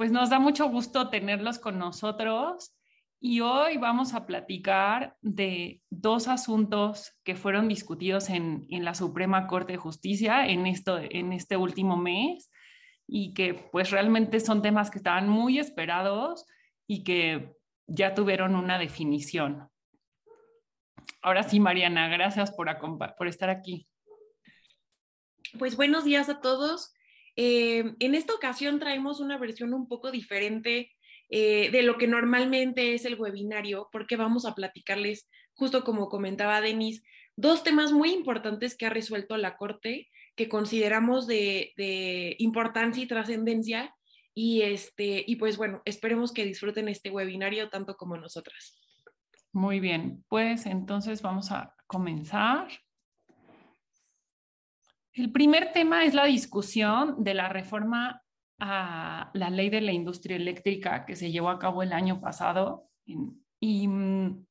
pues nos da mucho gusto tenerlos con nosotros y hoy vamos a platicar de dos asuntos que fueron discutidos en, la Suprema Corte de Justicia en, esto, en este último mes y que pues realmente son temas que estaban muy esperados y que ya tuvieron una definición. Ahora sí, Mariana, gracias por, por estar aquí. Pues buenos días a todos. Eh, en esta ocasión traemos una versión un poco diferente eh, de lo que normalmente es el webinario, porque vamos a platicarles, justo como comentaba Denis, dos temas muy importantes que ha resuelto la Corte, que consideramos de, importancia y trascendencia. Y, este, y pues bueno, esperemos que disfruten este webinario tanto como nosotras. Muy bien, pues entonces vamos a comenzar. El primer tema es la discusión de la reforma a la ley de la industria eléctrica que se llevó a cabo el año pasado. Y mm,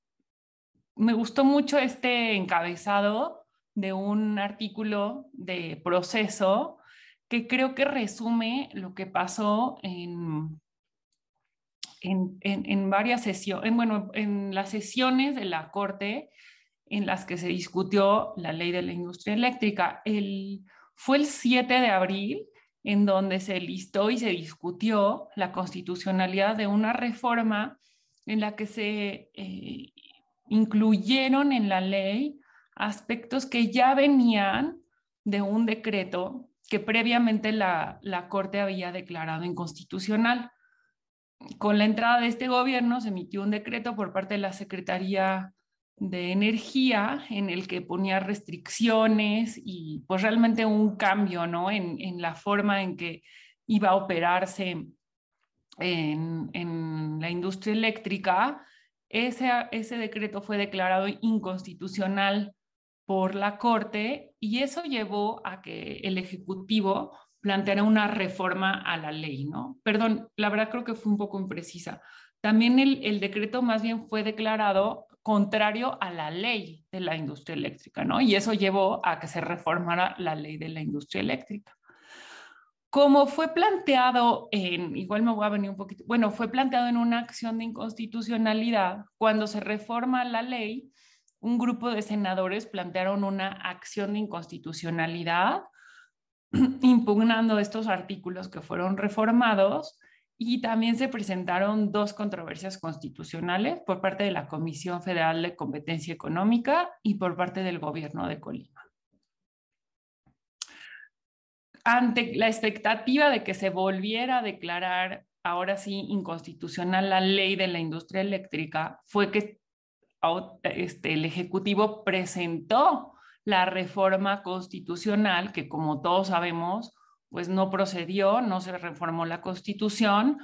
me gustó mucho este encabezado de un artículo de proceso que creo que resume lo que pasó en, en, en, varias sesiones, bueno, en las sesiones de la Corte en las que se discutió la ley de la industria eléctrica. El, fue el 7 de abril en donde se listó y se discutió la constitucionalidad de una reforma en la que se eh, incluyeron en la ley aspectos que ya venían de un decreto que previamente la, la Corte había declarado inconstitucional. Con la entrada de este gobierno se emitió un decreto por parte de la Secretaría de energía en el que ponía restricciones y pues realmente un cambio ¿no? en, en la forma en que iba a operarse en, en la industria eléctrica, ese, ese decreto fue declarado inconstitucional por la Corte y eso llevó a que el Ejecutivo planteara una reforma a la ley, ¿no? Perdón, la verdad creo que fue un poco imprecisa. También el, el decreto más bien fue declarado contrario a la ley de la industria eléctrica, ¿no? Y eso llevó a que se reformara la ley de la industria eléctrica. Como fue planteado en, igual me voy a venir un poquito, bueno, fue planteado en una acción de inconstitucionalidad, cuando se reforma la ley, un grupo de senadores plantearon una acción de inconstitucionalidad impugnando estos artículos que fueron reformados y también se presentaron dos controversias constitucionales por parte de la Comisión Federal de Competencia Económica y por parte del gobierno de Colima. Ante la expectativa de que se volviera a declarar ahora sí inconstitucional la ley de la industria eléctrica, fue que este, el Ejecutivo presentó la reforma constitucional que, como todos sabemos, pues no procedió, no se reformó la constitución,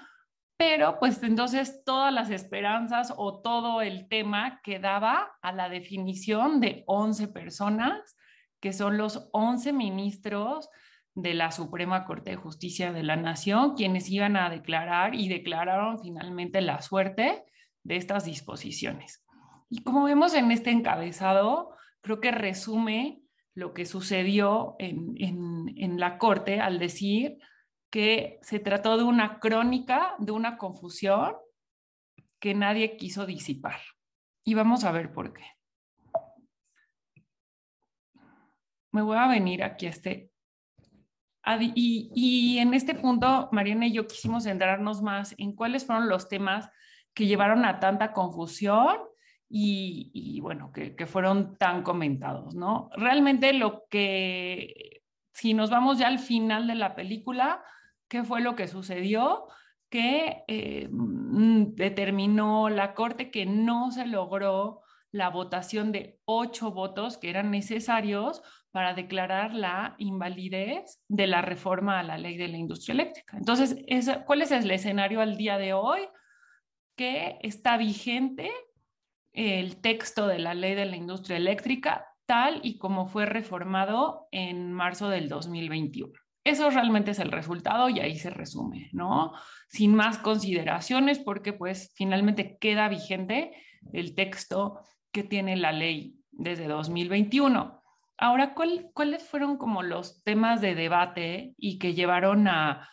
pero pues entonces todas las esperanzas o todo el tema quedaba a la definición de 11 personas, que son los 11 ministros de la Suprema Corte de Justicia de la Nación, quienes iban a declarar y declararon finalmente la suerte de estas disposiciones. Y como vemos en este encabezado, creo que resume lo que sucedió en, la corte al decir que se trató de una crónica, de una confusión que nadie quiso disipar. Y vamos a ver por qué. Me voy a venir aquí a este... Y, y en este punto, Mariana y yo quisimos centrarnos más en cuáles fueron los temas que llevaron a tanta confusión y, bueno, que, fueron tan comentados, ¿no? Realmente lo que, si nos vamos ya al final de la película, ¿qué fue lo que sucedió? Que eh, mm, determinó la Corte que no se logró la votación de ocho votos que eran necesarios para declarar la invalidez de la reforma a la ley de la industria eléctrica. Entonces, ¿cuál es el escenario al día de hoy? Que está vigente el texto de la ley de la industria eléctrica tal y como fue reformado en marzo del 2021. Eso realmente es el resultado y ahí se resume, ¿no? Sin más consideraciones porque pues finalmente queda vigente el texto que tiene la ley desde 2021. Ahora, ¿cuáles fueron como los temas de debate y que llevaron a,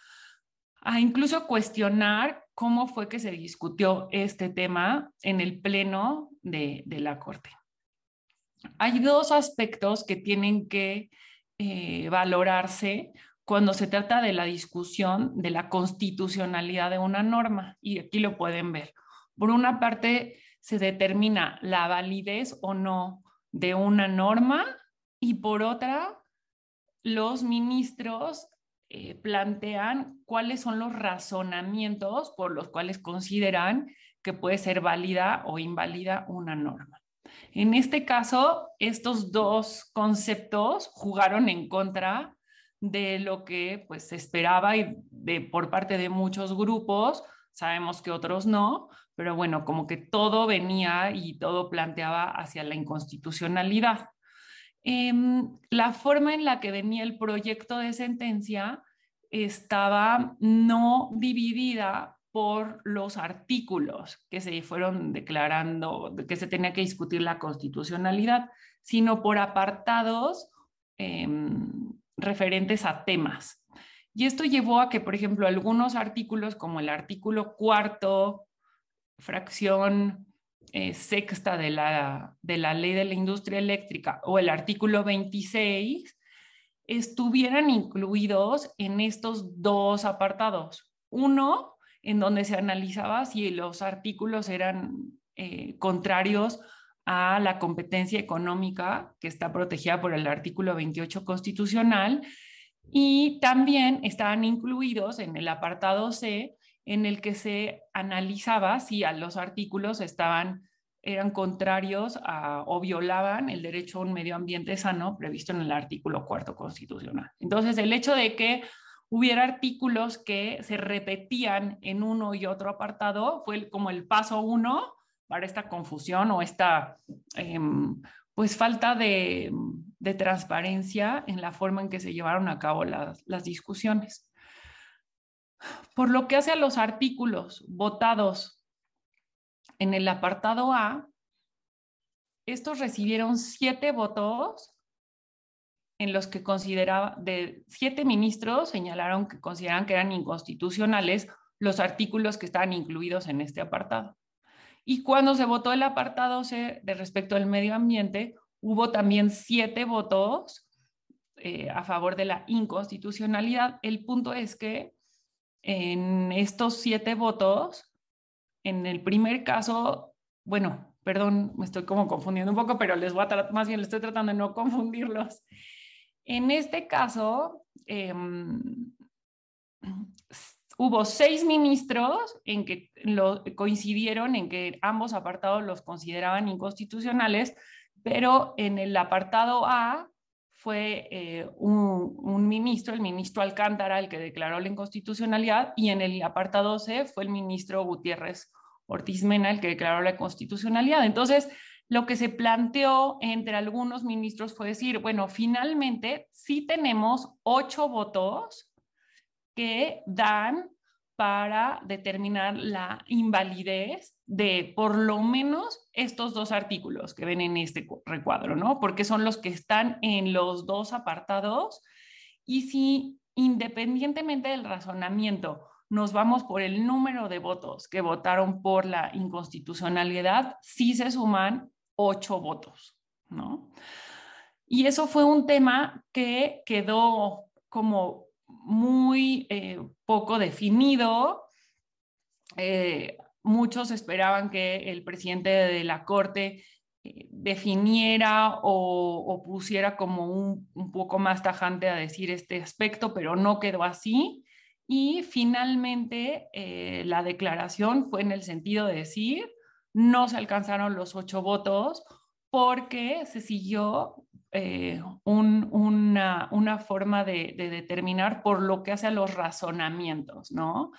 a incluso cuestionar cómo fue que se discutió este tema en el pleno de, la Corte. Hay dos aspectos que tienen que eh, valorarse cuando se trata de la discusión de la constitucionalidad de una norma, y aquí lo pueden ver. Por una parte, se determina la validez o no de una norma y por otra, los ministros eh, plantean cuáles son los razonamientos por los cuales consideran que puede ser válida o inválida una norma. En este caso, estos dos conceptos jugaron en contra de lo que pues, se esperaba y de, por parte de muchos grupos, sabemos que otros no, pero bueno, como que todo venía y todo planteaba hacia la inconstitucionalidad. Em, la forma en la que venía el proyecto de sentencia estaba no dividida por los artículos que se fueron declarando, que se tenía que discutir la constitucionalidad, sino por apartados em, referentes a temas. Y esto llevó a que, por ejemplo, algunos artículos, como el artículo cuarto, fracción eh, sexta de la, de la ley de la industria eléctrica o el artículo 26 estuvieran incluidos en estos dos apartados. Uno, en donde se analizaba si los artículos eran eh, contrarios a la competencia económica que está protegida por el artículo 28 constitucional y también estaban incluidos en el apartado C en el que se analizaba si los artículos estaban eran contrarios o violaban el derecho a un medio ambiente sano previsto en el artículo cuarto constitucional. Entonces, el hecho de que hubiera artículos que se repetían en uno y otro apartado fue como el paso uno para esta confusión o esta em, pues falta de, transparencia en la forma en que se llevaron a cabo las discusiones. Por lo que hace a los artículos votados en el apartado A, estos recibieron siete votos en los que consideraba, de siete ministros señalaron que consideraban que eran inconstitucionales los artículos que estaban incluidos en este apartado. Y cuando se votó el apartado C de respecto al medio ambiente, hubo también siete votos eh, a favor de la inconstitucionalidad. El punto es que en estos siete votos, en el primer caso, bueno, perdón, me estoy como confundiendo un poco, pero les voy a más bien le estoy tratando de no confundirlos. En este caso, em, hubo seis ministros en que lo, coincidieron en que ambos apartados los consideraban inconstitucionales, pero en el apartado A fue eh, un, ministro, el ministro Alcántara, el que declaró la inconstitucionalidad, y en el apartado C fue el ministro Gutiérrez Ortiz Mena el que declaró la constitucionalidad. Entonces, lo que se planteó entre algunos ministros fue decir, bueno, finalmente sí tenemos ocho votos que dan para determinar la invalidez de por lo menos estos dos artículos que ven en este recuadro, ¿no? Porque son los que están en los dos apartados y si independientemente del razonamiento nos vamos por el número de votos que votaron por la inconstitucionalidad, sí se suman ocho votos, ¿no? Y eso fue un tema que quedó como muy eh, poco definido. Eh, muchos esperaban que el presidente de la Corte eh, definiera o, pusiera como un, poco más tajante a decir este aspecto, pero no quedó así. Y finalmente la declaración fue en el sentido de decir, no se alcanzaron los ocho votos porque se siguió eh, una, forma de, determinar por lo que hace a los razonamientos, ¿no?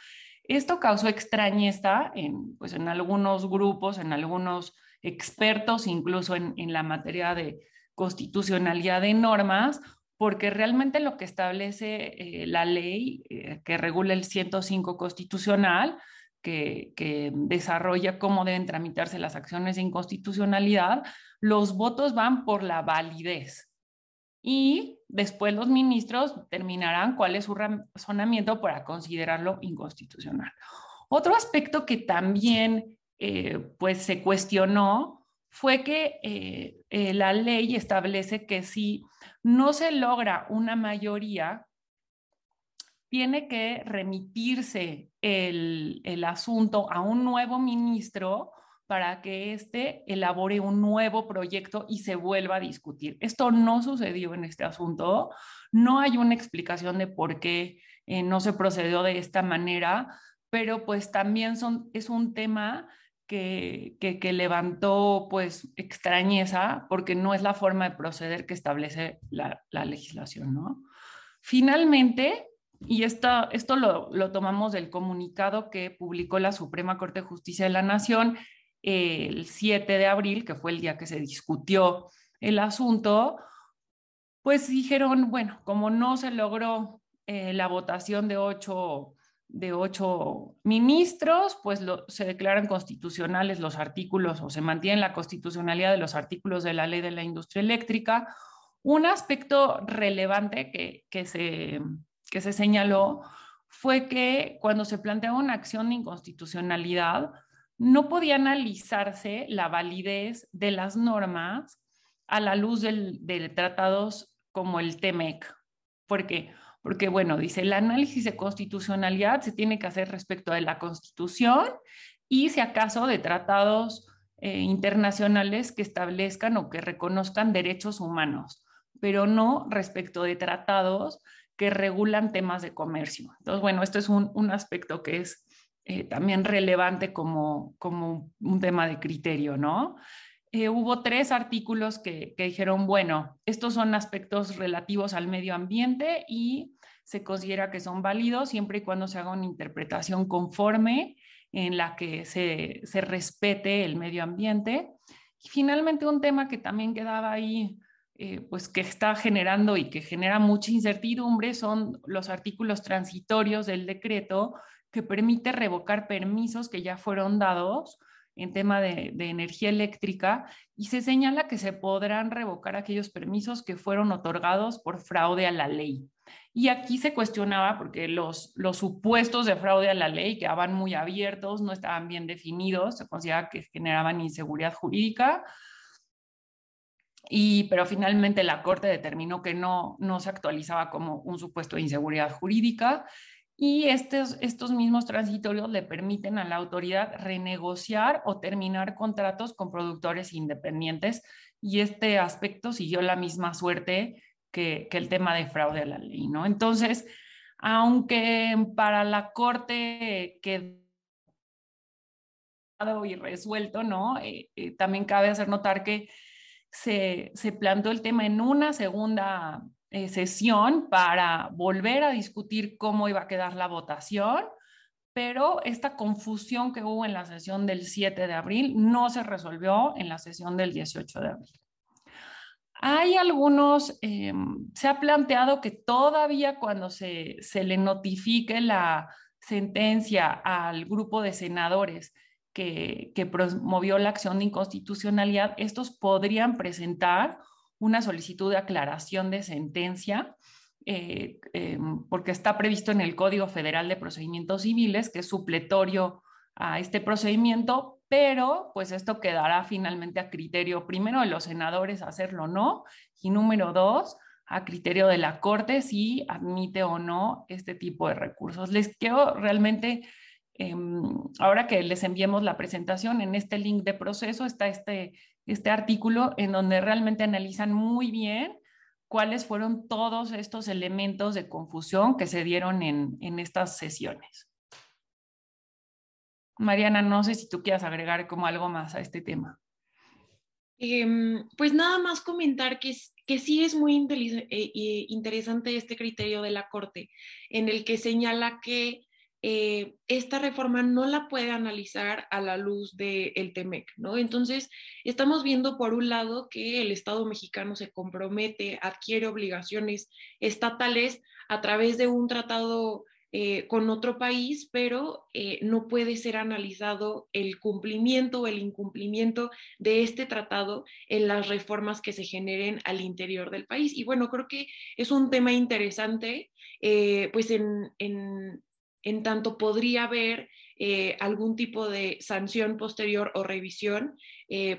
Esto causó extrañeza en, pues, en algunos grupos, en algunos expertos, incluso en, la materia de constitucionalidad de normas, porque realmente lo que establece eh, la ley eh, que regula el 105 constitucional, que, que, desarrolla cómo deben tramitarse las acciones de inconstitucionalidad, los votos van por la validez. y después los ministros determinarán cuál es su razonamiento para considerarlo inconstitucional. Otro aspecto que también eh, pues se cuestionó fue que eh, eh, la ley establece que si no se logra una mayoría, tiene que remitirse el asunto a un nuevo ministro para que éste elabore un nuevo proyecto y se vuelva a discutir. Esto no sucedió en este asunto. No hay una explicación de por qué eh, no se procedió de esta manera, pero pues también son, es un tema que, que, levantó pues extrañeza porque no es la forma de proceder que establece la, la legislación, ¿no? Finalmente, y esto, esto lo, lo, tomamos del comunicado que publicó la Suprema Corte de Justicia de la Nación el 7 de abril, que fue el día que se discutió el asunto, pues dijeron, bueno, como no se logró eh, la votación de ocho, de ocho ministros, pues se declaran constitucionales los artículos o se mantiene la constitucionalidad de los artículos de la ley de la industria eléctrica. Un aspecto relevante que, que, se, que se señaló fue que cuando se planteaba una acción de inconstitucionalidad, no podía analizarse la validez de las normas a la luz de tratados como el TEMEC. ¿Por qué? Porque, bueno, dice, el análisis de constitucionalidad se tiene que hacer respecto de la Constitución y, si acaso, de tratados eh, internacionales que establezcan o que reconozcan derechos humanos, pero no respecto de tratados que regulan temas de comercio. Entonces, bueno, esto es un aspecto que es eh, también relevante como, como un tema de criterio, ¿no? Eh, hubo tres artículos que, que, dijeron, bueno, estos son aspectos relativos al medio ambiente y se considera que son válidos siempre y cuando se haga una interpretación conforme en la que se, se respete el medio ambiente. Y finalmente un tema que también quedaba ahí, eh, pues que está generando y que genera mucha incertidumbre son los artículos transitorios del decreto que permite revocar permisos que ya fueron dados en tema de, energía eléctrica y se señala que se podrán revocar aquellos permisos que fueron otorgados por fraude a la ley. Y aquí se cuestionaba porque los, los supuestos de fraude a la ley quedaban muy abiertos, no estaban bien definidos, se consideraba que generaban inseguridad jurídica. Y, pero finalmente la Corte determinó que no, no se actualizaba como un supuesto de inseguridad jurídica y estos, estos mismos transitorios le permiten a la autoridad renegociar o terminar contratos con productores independientes y este aspecto siguió la misma suerte que, el tema de fraude a la ley, ¿no? Entonces, aunque para la Corte quedó y resuelto, ¿no? Eh, eh, también cabe hacer notar que se, se planteó el tema en una segunda eh, sesión para volver a discutir cómo iba a quedar la votación, pero esta confusión que hubo en la sesión del 7 de abril no se resolvió en la sesión del 18 de abril. Hay algunos, em, se ha planteado que todavía cuando se, se le notifique la sentencia al grupo de senadores que promovió la acción de inconstitucionalidad, estos podrían presentar una solicitud de aclaración de sentencia, eh, eh, porque está previsto en el Código Federal de Procedimientos Civiles, que es supletorio a este procedimiento, pero pues esto quedará finalmente a criterio primero de los senadores hacerlo o no, y número dos, a criterio de la Corte si admite o no este tipo de recursos. Les quiero realmente, em, ahora que les enviemos la presentación, en este link de proceso está este este artículo en donde realmente analizan muy bien cuáles fueron todos estos elementos de confusión que se dieron en, en estas sesiones. Mariana, no sé si tú quieras agregar como algo más a este tema. Em, pues nada más comentar que, que sí es muy eh, eh, interesante este criterio de la Corte, en el que señala que eh, esta reforma no la puede analizar a la luz del el TEMEC, ¿no? Entonces, estamos viendo por un lado que el Estado mexicano se compromete, adquiere obligaciones estatales a través de un tratado eh, con otro país, pero eh, no puede ser analizado el cumplimiento o el incumplimiento de este tratado en las reformas que se generen al interior del país. Y bueno, creo que es un tema interesante, pues en, en, tanto podría haber algún tipo de sanción posterior o revisión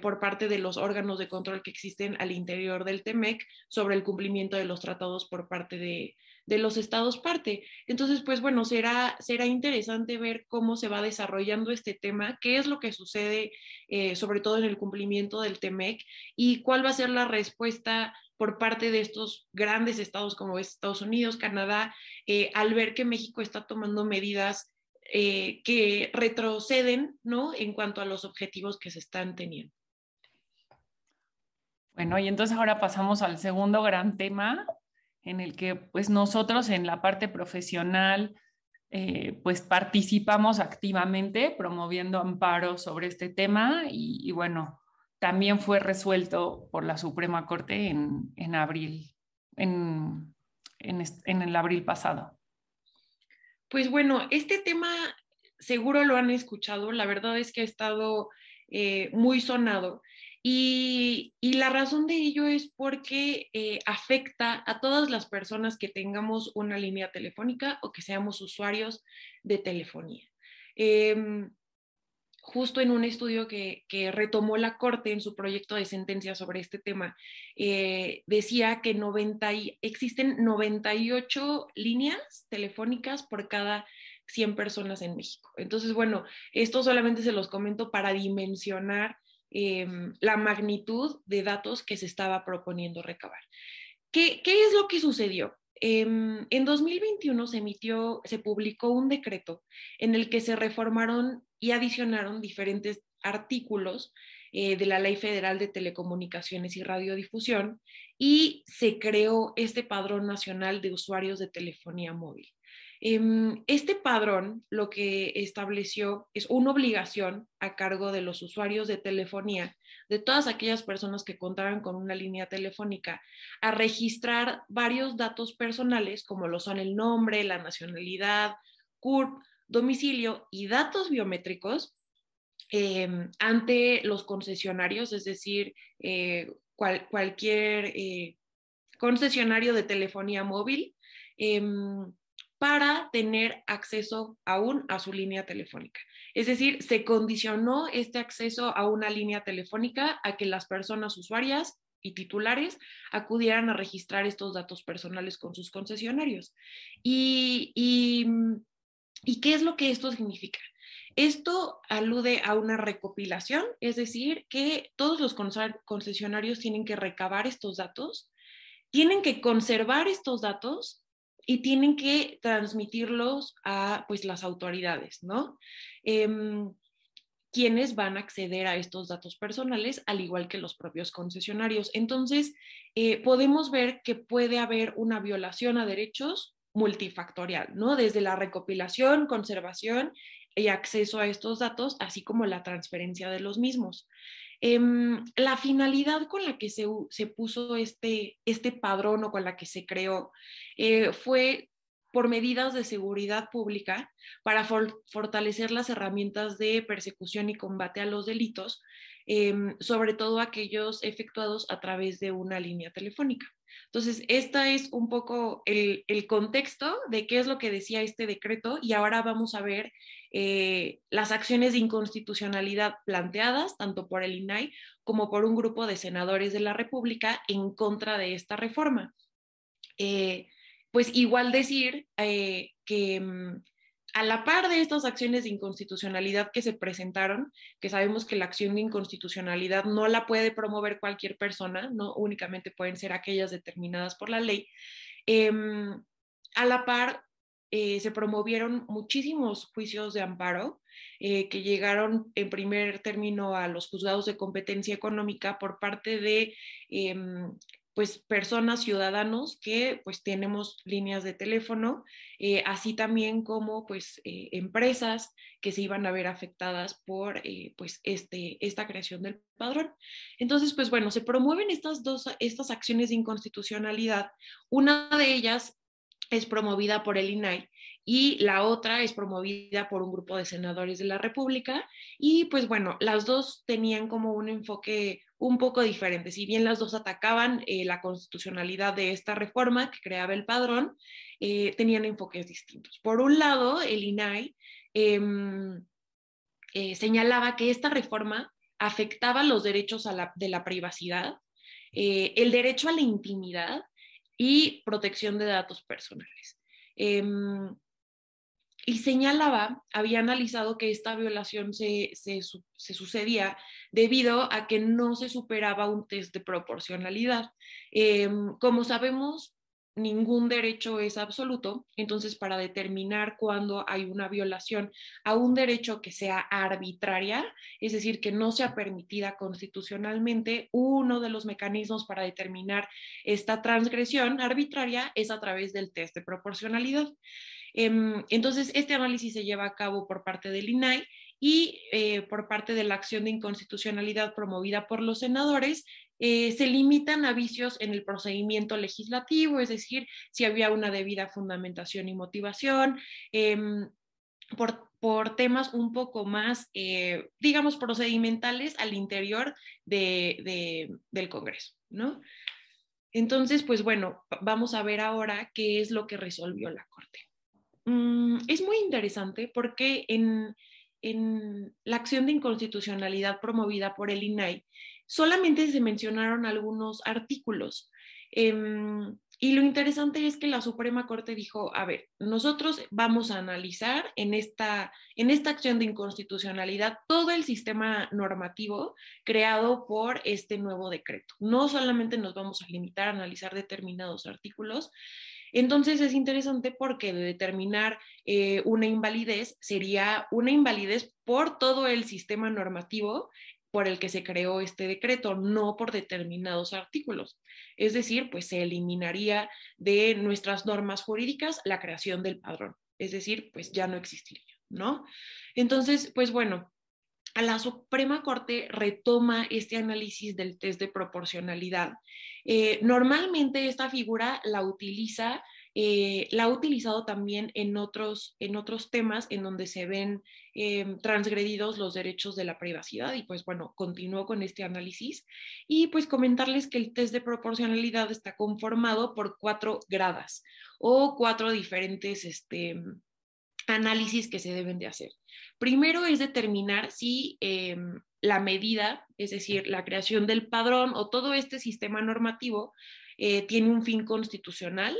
por parte de los órganos de control que existen al interior del TEMEC sobre el cumplimiento de los tratados por parte de, de los estados parte. Entonces, pues bueno, será, será interesante ver cómo se va desarrollando este tema, qué es lo que sucede, eh, sobre todo en el cumplimiento del TEMEC, y cuál va a ser la respuesta por parte de estos grandes estados como Estados Unidos, Canadá, eh, al ver que México está tomando medidas eh, que retroceden, ¿no? En cuanto a los objetivos que se están teniendo. Bueno, y entonces ahora pasamos al segundo gran tema, en el que pues nosotros en la parte profesional eh, pues participamos activamente promoviendo amparo sobre este tema y, bueno, también fue resuelto por la Suprema Corte en, en abril, en, en, el abril pasado. Pues bueno, este tema seguro lo han escuchado, la verdad es que ha estado eh, muy sonado y, la razón de ello es porque eh, afecta a todas las personas que tengamos una línea telefónica o que seamos usuarios de telefonía. Em, justo en un estudio que, retomó la Corte en su proyecto de sentencia sobre este tema, eh, decía que 90 existen 98 líneas telefónicas por cada 100 personas en México. Entonces, bueno, esto solamente se los comento para dimensionar Em, la magnitud de datos que se estaba proponiendo recabar. ¿Qué, qué es lo que sucedió? Em, en 2021 se emitió, se publicó un decreto en el que se reformaron y adicionaron diferentes artículos eh, de la Ley Federal de Telecomunicaciones y Radiodifusión y se creó este Padrón Nacional de Usuarios de Telefonía Móvil. Em, este padrón lo que estableció es una obligación a cargo de los usuarios de telefonía, de todas aquellas personas que contaban con una línea telefónica, a registrar varios datos personales como lo son el nombre, la nacionalidad, CURP, domicilio y datos biométricos em, ante los concesionarios, es decir, eh, cualquier eh, concesionario de telefonía móvil. Em, para tener acceso aún a su línea telefónica. Es decir, se condicionó este acceso a una línea telefónica a que las personas usuarias y titulares acudieran a registrar estos datos personales con sus concesionarios. ¿Y, y, qué es lo que esto significa? Esto alude a una recopilación, es decir, que todos los concesionarios tienen que recabar estos datos, tienen que conservar estos datos y tienen que transmitirlos a pues las autoridades, ¿no? Em, quienes van a acceder a estos datos personales, al igual que los propios concesionarios. Entonces, eh, podemos ver que puede haber una violación a derechos multifactorial, ¿no? Desde la recopilación, conservación y acceso a estos datos, así como la transferencia de los mismos. Em, la finalidad con la que se, puso este, este padrón o con la que se creó eh, fue por medidas de seguridad pública para fortalecer las herramientas de persecución y combate a los delitos, em, sobre todo aquellos efectuados a través de una línea telefónica. Entonces, este es un poco el, contexto de qué es lo que decía este decreto y ahora vamos a ver eh, las acciones de inconstitucionalidad planteadas tanto por el INAI como por un grupo de senadores de la República en contra de esta reforma. Eh, pues igual decir eh, que mm, a la par de estas acciones de inconstitucionalidad que se presentaron, que sabemos que la acción de inconstitucionalidad no la puede promover cualquier persona, no únicamente pueden ser aquellas determinadas por la ley, em, a la par eh, se promovieron muchísimos juicios de amparo eh, que llegaron en primer término a los juzgados de competencia económica por parte de em, pues personas, ciudadanos que pues tenemos líneas de teléfono, eh, así también como pues eh, empresas que se iban a ver afectadas por eh, pues este, esta creación del padrón. Entonces, pues bueno, se promueven estas dos, estas acciones de inconstitucionalidad. Una de ellas es promovida por el INAI y la otra es promovida por un grupo de senadores de la República. Y pues bueno, las dos tenían como un enfoque un poco diferente. Si bien las dos atacaban eh, la constitucionalidad de esta reforma que creaba el padrón, eh, tenían enfoques distintos. Por un lado, el INAI em, eh, señalaba que esta reforma afectaba los derechos de la privacidad, el derecho a la intimidad y protección de datos personales. Em, y señalaba, había analizado que esta violación se, se, sucedía debido a que no se superaba un test de proporcionalidad. Em, como sabemos, ningún derecho es absoluto, entonces para determinar cuándo hay una violación a un derecho que sea arbitraria, es decir, que no sea permitida constitucionalmente, uno de los mecanismos para determinar esta transgresión arbitraria es a través del test de proporcionalidad. Em, entonces, este análisis se lleva a cabo por parte del INAI y eh, por parte de la acción de inconstitucionalidad promovida por los senadores, eh, se limitan a vicios en el procedimiento legislativo, es decir, si había una debida fundamentación y motivación, em, por, temas un poco más, eh, digamos, procedimentales al interior del Congreso, ¿no? Entonces, pues bueno, vamos a ver ahora qué es lo que resolvió la Corte. Mm, es muy interesante porque en, la acción de inconstitucionalidad promovida por el INAI solamente se mencionaron algunos artículos. Em, y lo interesante es que la Suprema Corte dijo, a ver, nosotros vamos a analizar en esta, en esta acción de inconstitucionalidad todo el sistema normativo creado por este nuevo decreto. No solamente nos vamos a limitar a analizar determinados artículos, entonces es interesante porque de determinar eh, una invalidez sería una invalidez por todo el sistema normativo por el que se creó este decreto, no por determinados artículos. Es decir, pues se eliminaría de nuestras normas jurídicas la creación del padrón. Es decir, pues ya no existiría, ¿no? Entonces, pues bueno, a la Suprema Corte retoma este análisis del test de proporcionalidad. Eh, normalmente esta figura la utiliza, eh, la ha utilizado también en otros, en otros temas en donde se ven eh, transgredidos los derechos de la privacidad y pues bueno, continúo con este análisis. Y pues comentarles que el test de proporcionalidad está conformado por cuatro gradas o cuatro diferentes este, análisis que se deben de hacer. Primero es determinar si em, la medida, es decir, la creación del padrón o todo este sistema normativo eh, tiene un fin constitucional,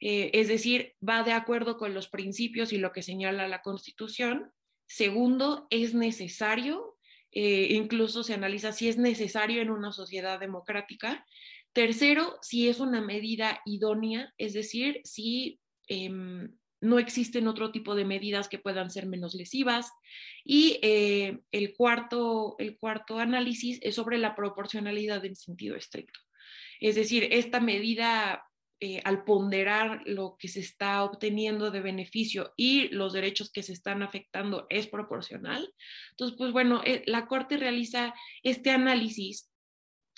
eh, es decir, va de acuerdo con los principios y lo que señala la Constitución. Segundo, es necesario, eh, incluso se analiza si es necesario en una sociedad democrática. Tercero, si es una medida idónea, es decir, si em, no existen otro tipo de medidas que puedan ser menos lesivas. Y eh, el, cuarto, el cuarto análisis es sobre la proporcionalidad en sentido estricto. Es decir, esta medida, eh, al ponderar lo que se está obteniendo de beneficio y los derechos que se están afectando, es proporcional. Entonces, pues bueno, eh, la Corte realiza este análisis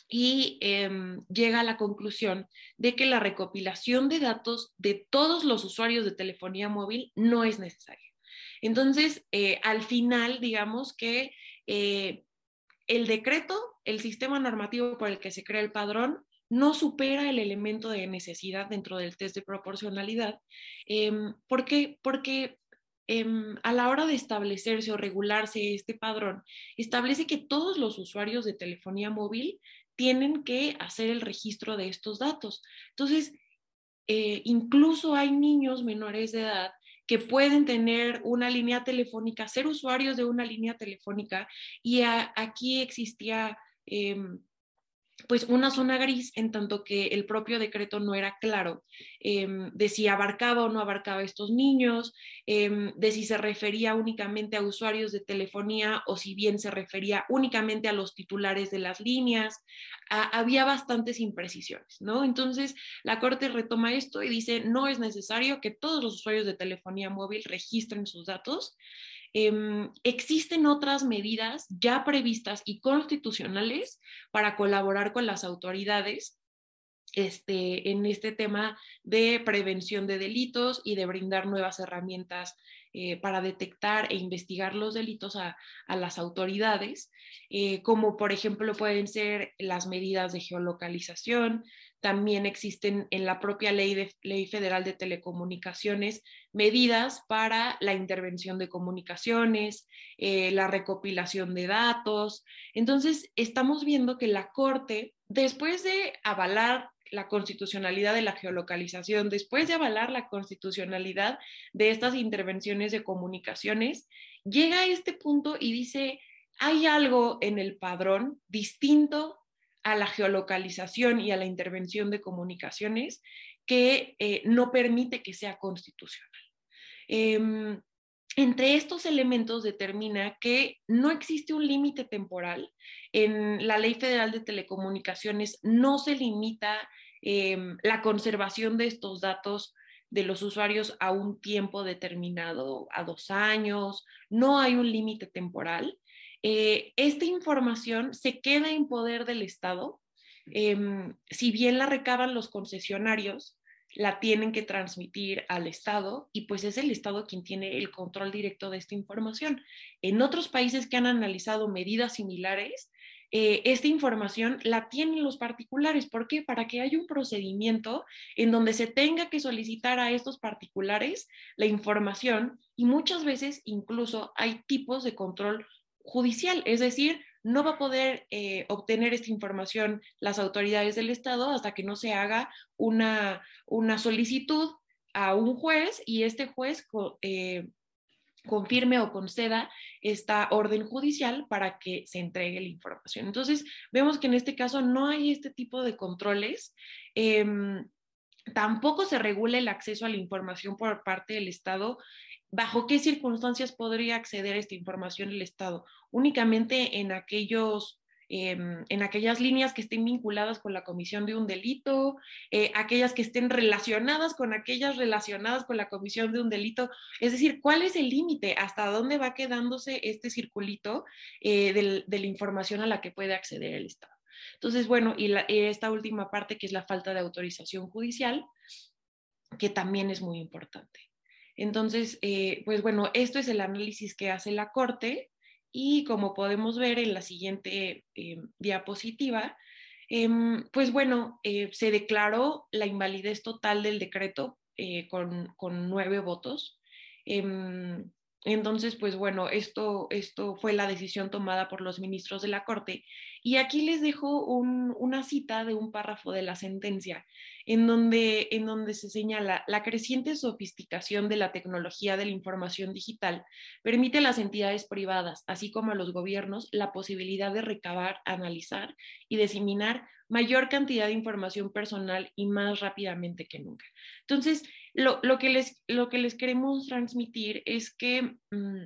y em, llega a la conclusión de que la recopilación de datos de todos los usuarios de telefonía móvil no es necesaria. Entonces, eh, al final, digamos que eh, el decreto, el sistema normativo por el que se crea el padrón, no supera el elemento de necesidad dentro del test de proporcionalidad. Em, ¿Por qué? Porque em, a la hora de establecerse o regularse este padrón, establece que todos los usuarios de telefonía móvil tienen que hacer el registro de estos datos. Entonces, eh, incluso hay niños menores de edad que pueden tener una línea telefónica, ser usuarios de una línea telefónica y aquí existía em, pues una zona gris en tanto que el propio decreto no era claro em, de si abarcaba o no abarcaba a estos niños, em, de si se refería únicamente a usuarios de telefonía o si bien se refería únicamente a los titulares de las líneas. había bastantes imprecisiones, ¿no? Entonces la Corte retoma esto y dice, no es necesario que todos los usuarios de telefonía móvil registren sus datos. Em, existen otras medidas ya previstas y constitucionales para colaborar con las autoridades este, en este tema de prevención de delitos y de brindar nuevas herramientas eh, para detectar e investigar los delitos a, las autoridades, eh, como por ejemplo pueden ser las medidas de geolocalización, también existen en la propia ley, de, ley federal de telecomunicaciones medidas para la intervención de comunicaciones, eh, la recopilación de datos. Entonces, estamos viendo que la Corte, después de avalar la constitucionalidad de la geolocalización, después de avalar la constitucionalidad de estas intervenciones de comunicaciones, llega a este punto y dice, hay algo en el padrón distinto a la geolocalización y a la intervención de comunicaciones que eh, no permite que sea constitucional. Em, entre estos elementos determina que no existe un límite temporal. En la Ley Federal de Telecomunicaciones no se limita em, la conservación de estos datos de los usuarios a un tiempo determinado, a dos años, no hay un límite temporal. Eh, esta información se queda en poder del Estado. Em, si bien la recaban los concesionarios, la tienen que transmitir al Estado y pues es el Estado quien tiene el control directo de esta información. En otros países que han analizado medidas similares, eh, esta información la tienen los particulares. ¿Por qué? Para que haya un procedimiento en donde se tenga que solicitar a estos particulares la información y muchas veces incluso hay tipos de control judicial, es decir, no va a poder eh, obtener esta información las autoridades del Estado hasta que no se haga una, una solicitud a un juez y este juez eh, confirme o conceda esta orden judicial para que se entregue la información. Entonces, vemos que en este caso no hay este tipo de controles. Em, tampoco se regula el acceso a la información por parte del Estado ¿Bajo qué circunstancias podría acceder a esta información el Estado? Únicamente en aquellos em, en aquellas líneas que estén vinculadas con la comisión de un delito, eh, aquellas que estén relacionadas con aquellas relacionadas con la comisión de un delito. Es decir, ¿cuál es el límite? ¿Hasta dónde va quedándose este circulito eh, de la información a la que puede acceder el Estado? Entonces, bueno, y esta última parte que es la falta de autorización judicial, que también es muy importante. Entonces, eh, pues bueno, esto es el análisis que hace la Corte y como podemos ver en la siguiente eh, diapositiva, em, pues bueno, eh, se declaró la invalidez total del decreto con, nueve votos. Em, entonces, pues bueno, esto, esto fue la decisión tomada por los ministros de la Corte. Y aquí les dejo una cita de un párrafo de la sentencia, en donde, en donde se señala, la creciente sofisticación de la tecnología de la información digital permite a las entidades privadas, así como a los gobiernos, la posibilidad de recabar, analizar y diseminar mayor cantidad de información personal y más rápidamente que nunca. Entonces, lo, que, les, queremos transmitir es que mm,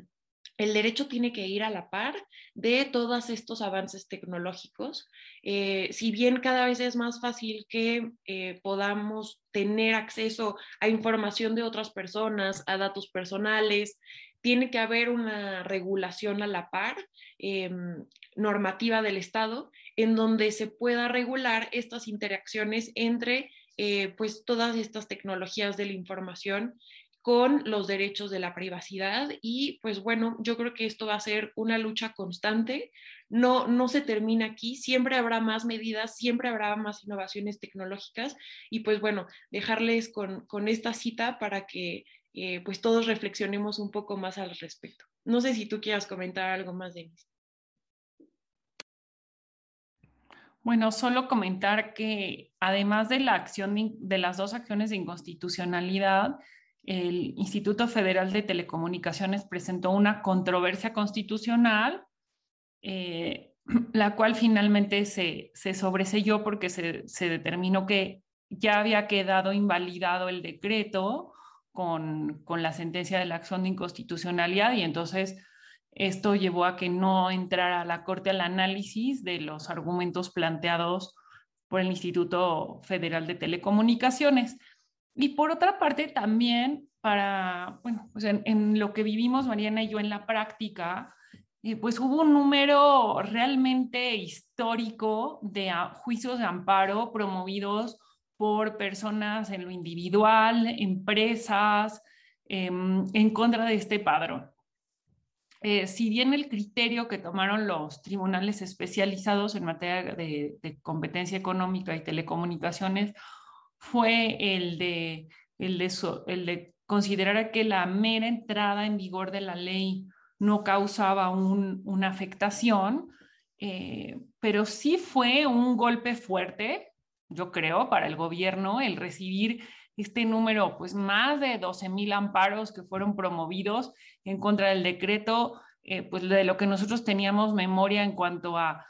el derecho tiene que ir a la par de todos estos avances tecnológicos. Eh, si bien cada vez es más fácil que eh, podamos tener acceso a información de otras personas, a datos personales, tiene que haber una regulación a la par em, normativa del Estado en donde se pueda regular estas interacciones entre eh, pues todas estas tecnologías de la información con los derechos de la privacidad y pues bueno, yo creo que esto va a ser una lucha constante, no, no se termina aquí, siempre habrá más medidas, siempre habrá más innovaciones tecnológicas y pues bueno, dejarles con, con esta cita para que eh, pues todos reflexionemos un poco más al respecto. No sé si tú quieras comentar algo más, Denis. Bueno, solo comentar que además de la acción de las dos acciones de inconstitucionalidad, el Instituto Federal de Telecomunicaciones presentó una controversia constitucional, eh, la cual finalmente se, se porque se, se, determinó que ya había quedado invalidado el decreto con, con la sentencia de la acción de inconstitucionalidad y entonces esto llevó a que no entrara la Corte al análisis de los argumentos planteados por el Instituto Federal de Telecomunicaciones. Y por otra parte, también para, bueno, pues en, lo que vivimos Mariana y yo en la práctica, eh, pues hubo un número realmente histórico de juicios de amparo promovidos por personas en lo individual, empresas, em, en contra de este padrón. Eh, si bien el criterio que tomaron los tribunales especializados en materia de, competencia económica y telecomunicaciones fue el de, el de, el de considerar que la mera entrada en vigor de la ley no causaba una afectación, eh, pero sí fue un golpe fuerte, yo creo, para el gobierno el recibir este número, pues más de 12 mil amparos que fueron promovidos en contra del decreto, eh, pues de lo que nosotros teníamos memoria en cuanto a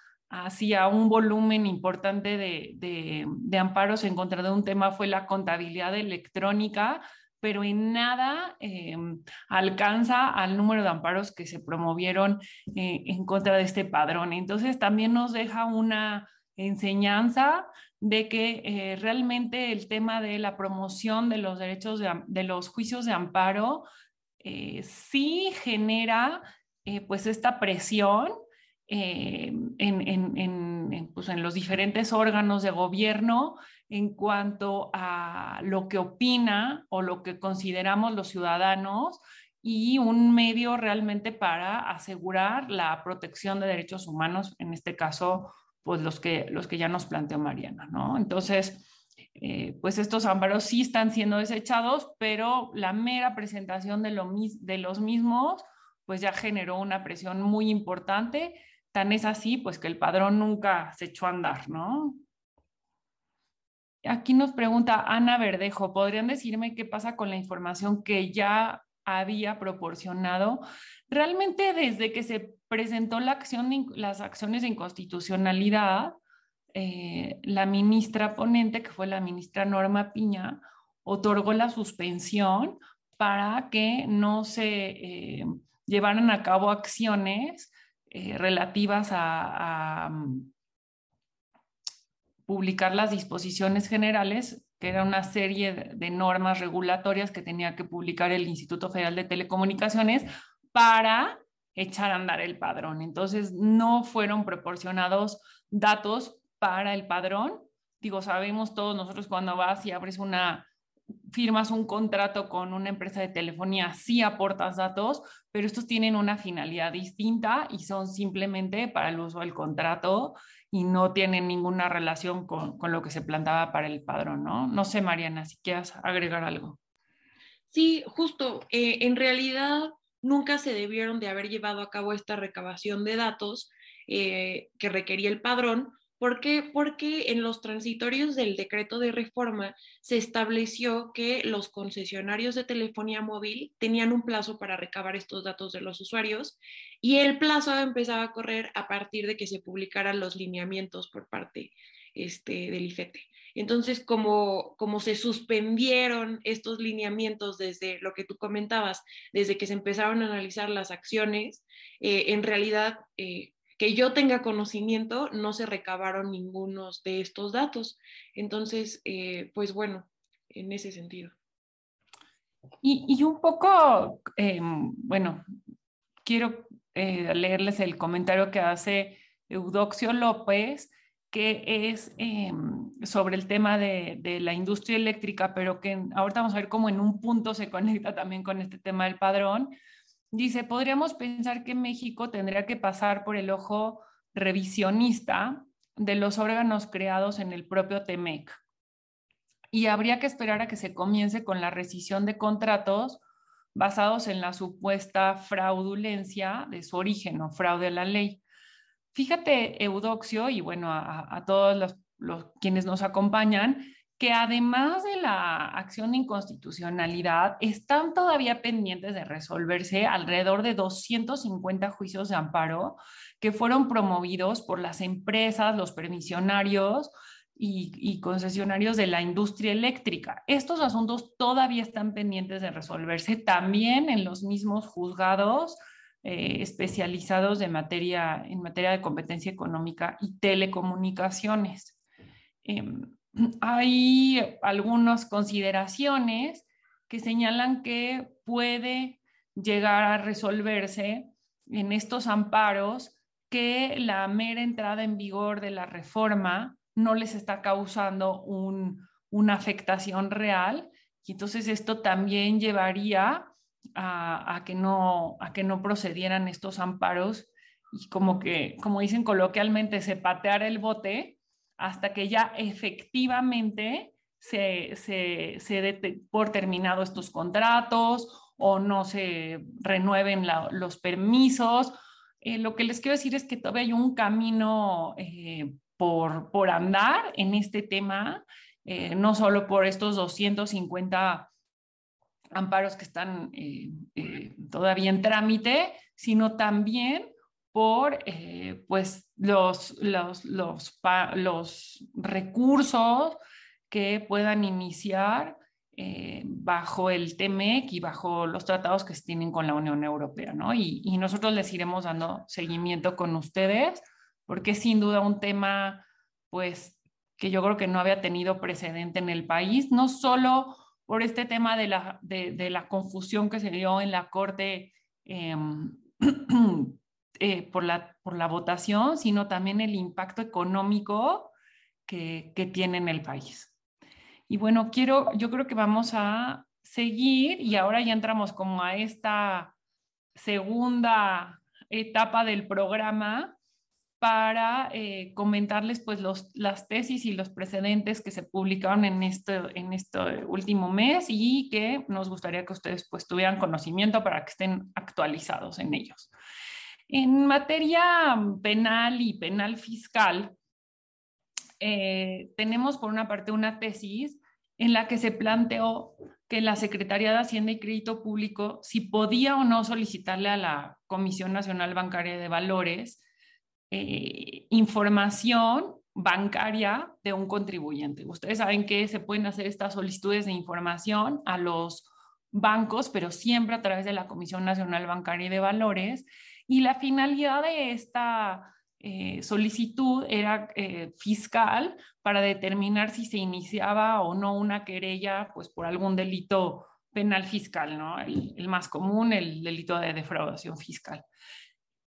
un volumen importante de, de, amparos en contra de un tema fue la contabilidad electrónica, pero en nada eh, alcanza al número de amparos que se promovieron eh, en contra de este padrón. Entonces también nos deja una enseñanza de que realmente el tema de la promoción de los derechos de, los juicios de amparo sí genera pues esta presión en, en, pues en los diferentes órganos de gobierno en cuanto a lo que opina o lo que consideramos los ciudadanos y un medio realmente para asegurar la protección de derechos humanos, en este caso, pues los que, los que ya nos planteó Mariana, ¿no? Entonces, eh, pues estos amparos sí están siendo desechados, pero la mera presentación de los mismos, pues ya generó una presión muy importante, tan es así, pues que el padrón nunca se echó a andar, ¿no? Aquí nos pregunta Ana Verdejo, ¿podrían decirme qué pasa con la información que ya había proporcionado? Realmente desde que se presentó la acción, las acciones de inconstitucionalidad, eh, la ministra ponente, que fue la ministra Norma Piña, otorgó la suspensión para que no se eh, llevaran a cabo acciones eh, relativas a publicar las disposiciones generales, que era una serie de normas regulatorias que tenía que publicar el Instituto Federal de Telecomunicaciones para echar a andar el padrón. Entonces, no fueron proporcionados datos para el padrón. Digo, sabemos todos nosotros cuando vas y abres una, firmas un contrato con una empresa de telefonía, sí aportas datos, pero estos tienen una finalidad distinta y son simplemente para el uso del contrato y no tienen ninguna relación con, lo que se plantaba para el padrón, ¿no? No sé, Mariana, si quieres agregar algo. Sí, justo, eh, en realidad nunca se debieron de haber llevado a cabo esta recabación de datos eh, que requería el padrón, ¿Por qué? Porque en los transitorios del decreto de reforma se estableció que los concesionarios de telefonía móvil tenían un plazo para recabar estos datos de los usuarios y el plazo empezaba a correr a partir de que se publicaran los lineamientos por parte este, del IFETE. Entonces, como, como se suspendieron estos lineamientos desde lo que tú comentabas, desde que se empezaron a analizar las acciones, eh, en realidad eh, que yo tenga conocimiento, no se recabaron ninguno de estos datos. Entonces, eh, pues bueno, en ese sentido. Y, un poco, em, bueno, quiero eh, leerles el comentario que hace Eudoxio López, que es em, sobre el tema de, de, la industria eléctrica, pero que ahorita vamos a ver cómo en un punto se conecta también con este tema del padrón. Dice, podríamos pensar que México tendría que pasar por el ojo revisionista de los órganos creados en el propio TEMEC. Y habría que esperar a que se comience con la rescisión de contratos basados en la supuesta fraudulencia de su origen o fraude a la ley. Fíjate, Eudoxio, y bueno, a, todos los, los, quienes nos acompañan, que además de la acción de inconstitucionalidad, están todavía pendientes de resolverse alrededor de 250 juicios de amparo que fueron promovidos por las empresas, los permisionarios y, concesionarios de la industria eléctrica. Estos asuntos todavía están pendientes de resolverse también en los mismos juzgados eh, especializados de materia, en materia de competencia económica y telecomunicaciones. Em, hay algunas consideraciones que señalan que puede llegar a resolverse en estos amparos que la mera entrada en vigor de la reforma no les está causando un, una afectación real y entonces esto también llevaría a, que, no, a que no procedieran estos amparos y como que, como dicen coloquialmente, se pateara el bote hasta que ya efectivamente se, se, se dé por terminado estos contratos o no se renueven los permisos. Eh, lo que les quiero decir es que todavía hay un camino eh, por, por, andar en este tema, eh, no solo por estos 250 amparos que están todavía en trámite, sino también por pues los, los, los, los recursos que puedan iniciar eh, bajo el TMEC y bajo los tratados que se tienen con la Unión Europea, ¿no? Y, nosotros les iremos dando seguimiento con ustedes, porque es sin duda un tema, pues, que yo creo que no había tenido precedente en el país, no solo por este tema de la, de, la confusión que se dio en la Corte em, eh, por, la, por la votación, sino también el impacto económico que, que tiene en el país. Y bueno, quiero, yo creo que vamos a seguir y ahora ya entramos como a esta segunda etapa del programa para eh, comentarles pues los, las tesis y los precedentes que se publicaron en este, en este último mes y que nos gustaría que ustedes pues tuvieran conocimiento para que estén actualizados en ellos. En materia penal y penal fiscal, eh, tenemos por una parte una tesis en la que se planteó que la Secretaría de Hacienda y Crédito Público si podía o no solicitarle a la Comisión Nacional Bancaria de Valores eh, información bancaria de un contribuyente. Ustedes saben que se pueden hacer estas solicitudes de información a los bancos, pero siempre a través de la Comisión Nacional Bancaria de Valores. Y la finalidad de esta eh, solicitud era eh, fiscal para determinar si se iniciaba o no una querella pues por algún delito penal fiscal, ¿no? El, más común, el delito de defraudación fiscal.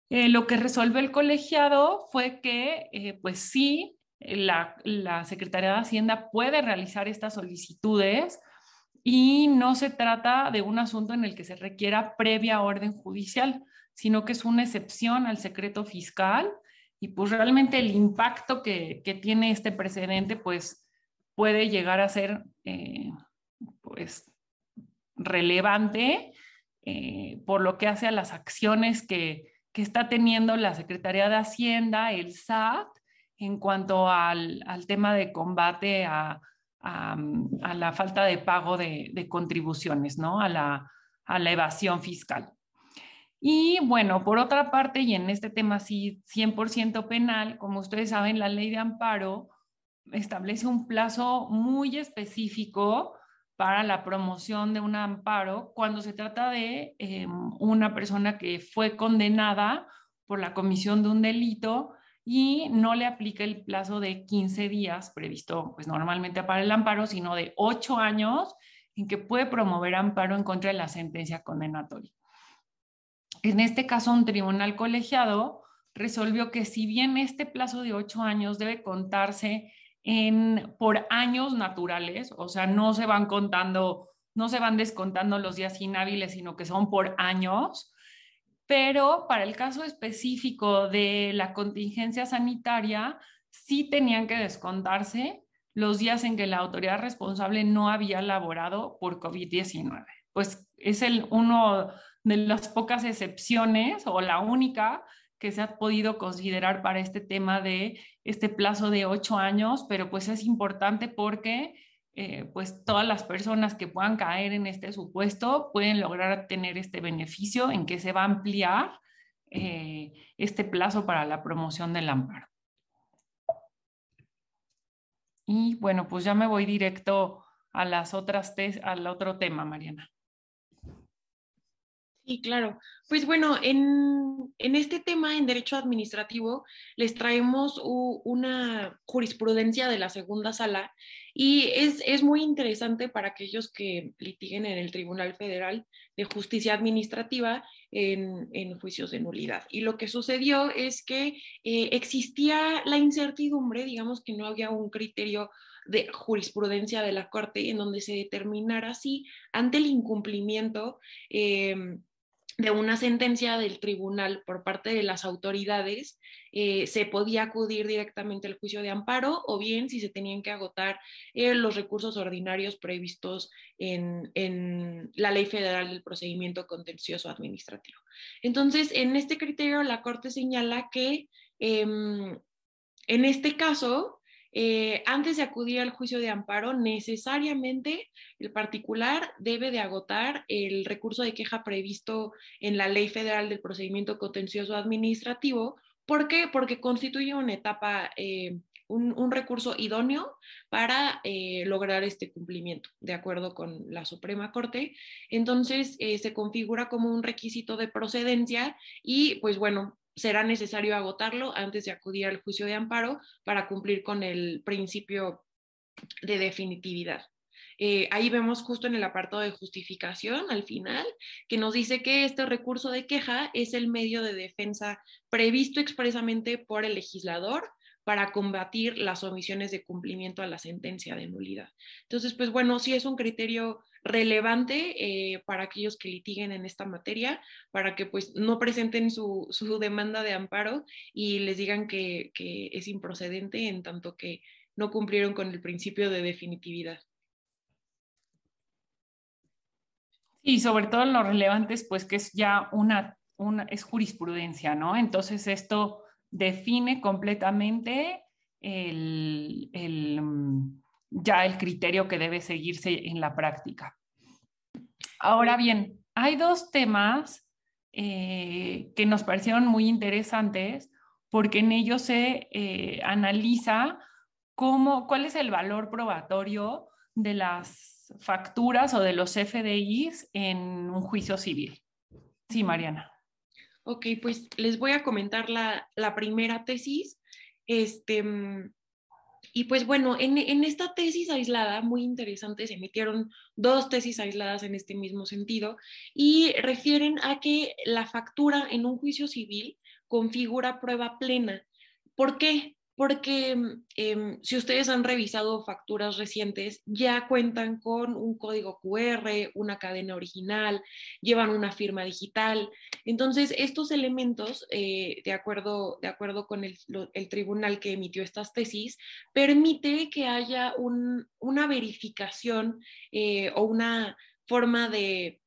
Eh, lo que resolvió el colegiado fue que, pues sí, la, la Secretaría de Hacienda puede realizar estas solicitudes y no se trata de un asunto en el que se requiera previa orden judicial, sino que es una excepción al secreto fiscal y pues realmente el impacto que, que tiene este precedente pues puede llegar a ser eh, pues relevante eh, por lo que hace a las acciones que, que, está teniendo la Secretaría de Hacienda, el SAT, en cuanto al, al tema de combate a, a, la falta de pago de, de contribuciones, ¿no? A la, a la evasión fiscal. Y bueno, por otra parte, y en este tema sí 100% penal, como ustedes saben, la ley de amparo establece un plazo muy específico para la promoción de un amparo cuando se trata de em, una persona que fue condenada por la comisión de un delito y no le aplica el plazo de 15 días previsto pues normalmente para el amparo, sino de 8 años en que puede promover amparo en contra de la sentencia condenatoria. En este caso, un tribunal colegiado resolvió que si bien este plazo de ocho años debe contarse por años naturales, o sea, no se van contando, no se van descontando los días inhábiles, sino que son por años, pero para el caso específico de la contingencia sanitaria, sí tenían que descontarse los días en que la autoridad responsable no había laborado por COVID-19. Pues es el uno de las pocas excepciones o la única que se ha podido considerar para este tema de este plazo de ocho años, pero pues es importante porque eh, pues todas las personas que puedan caer en este supuesto pueden lograr tener este beneficio en que se va a ampliar eh, este plazo para la promoción del amparo. Y bueno, pues ya me voy directo a las otras, al otro tema, Mariana. Sí, claro. Pues bueno, en, este tema, en derecho administrativo, les traemos una jurisprudencia de la segunda sala y es, muy interesante para aquellos que litiguen en el Tribunal Federal de Justicia Administrativa en, juicios de nulidad. Y lo que sucedió es que eh, existía la incertidumbre, digamos que no había un criterio de jurisprudencia de la Corte en donde se determinara si ante el incumplimiento em, de una sentencia del tribunal por parte de las autoridades, eh, se podía acudir directamente al juicio de amparo o bien si se tenían que agotar eh, los recursos ordinarios previstos en, en, la Ley Federal del Procedimiento Contencioso Administrativo. Entonces, en este criterio, la Corte señala que em, en este caso, eh, antes de acudir al juicio de amparo, necesariamente el particular debe de agotar el recurso de queja previsto en la Ley Federal del Procedimiento Contencioso Administrativo. ¿Por qué? Porque constituye una etapa, eh, un, recurso idóneo para eh, lograr este cumplimiento, de acuerdo con la Suprema Corte. Entonces, se configura como un requisito de procedencia y, pues bueno, será necesario agotarlo antes de acudir al juicio de amparo para cumplir con el principio de definitividad. Eh, ahí vemos justo en el apartado de justificación al final que nos dice que este recurso de queja es el medio de defensa previsto expresamente por el legislador para combatir las omisiones de cumplimiento a la sentencia de nulidad. Entonces, pues bueno, sí es un criterio relevante eh, para aquellos que litiguen en esta materia, para que pues no presenten su, demanda de amparo y les digan que, que es improcedente en tanto que no cumplieron con el principio de definitividad. Y sobre todo en lo relevante es pues que es ya una, una es jurisprudencia, ¿no? Entonces esto define completamente el, mm, ya el criterio que debe seguirse en la práctica. Ahora bien, hay dos temas eh, que nos parecieron muy interesantes porque en ellos se eh, analiza cómo, cuál es el valor probatorio de las facturas o de los FDIs en un juicio civil. Sí, Mariana. Ok, pues les voy a comentar la, primera tesis. Este, mm, y pues bueno, en, en, esta tesis aislada, muy interesante, se emitieron dos tesis aisladas en este mismo sentido y refieren a que la factura en un juicio civil configura prueba plena. ¿Por qué? Porque em, si ustedes han revisado facturas recientes, ya cuentan con un código QR, una cadena original, llevan una firma digital. Entonces, estos elementos, eh, de, acuerdo, de acuerdo con el, tribunal que emitió estas tesis, permite que haya una verificación eh, o una forma de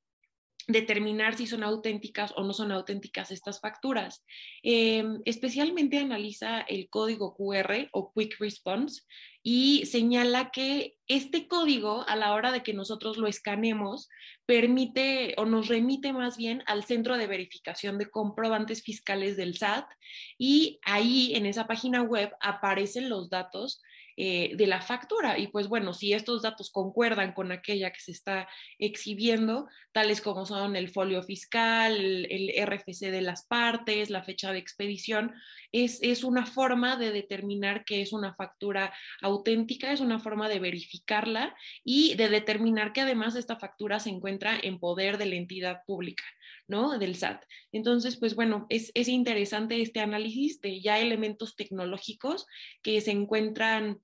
determinar si son auténticas o no son auténticas estas facturas. Em, especialmente analiza el código QR o Quick Response y señala que este código, a la hora de que nosotros lo escanemos, permite o nos remite más bien al centro de verificación de comprobantes fiscales del SAT y ahí en esa página web aparecen los datos eh, de la factura. Y pues bueno, si estos datos concuerdan con aquella que se está exhibiendo, tales como son el folio fiscal, el, RFC de las partes, la fecha de expedición, es, es una forma de determinar que es una factura auténtica, es una forma de verificarla y de determinar que además esta factura se encuentra en poder de la entidad pública. ¿no? Del SAT. Entonces, pues bueno, es, es, interesante este análisis de ya elementos tecnológicos que se encuentran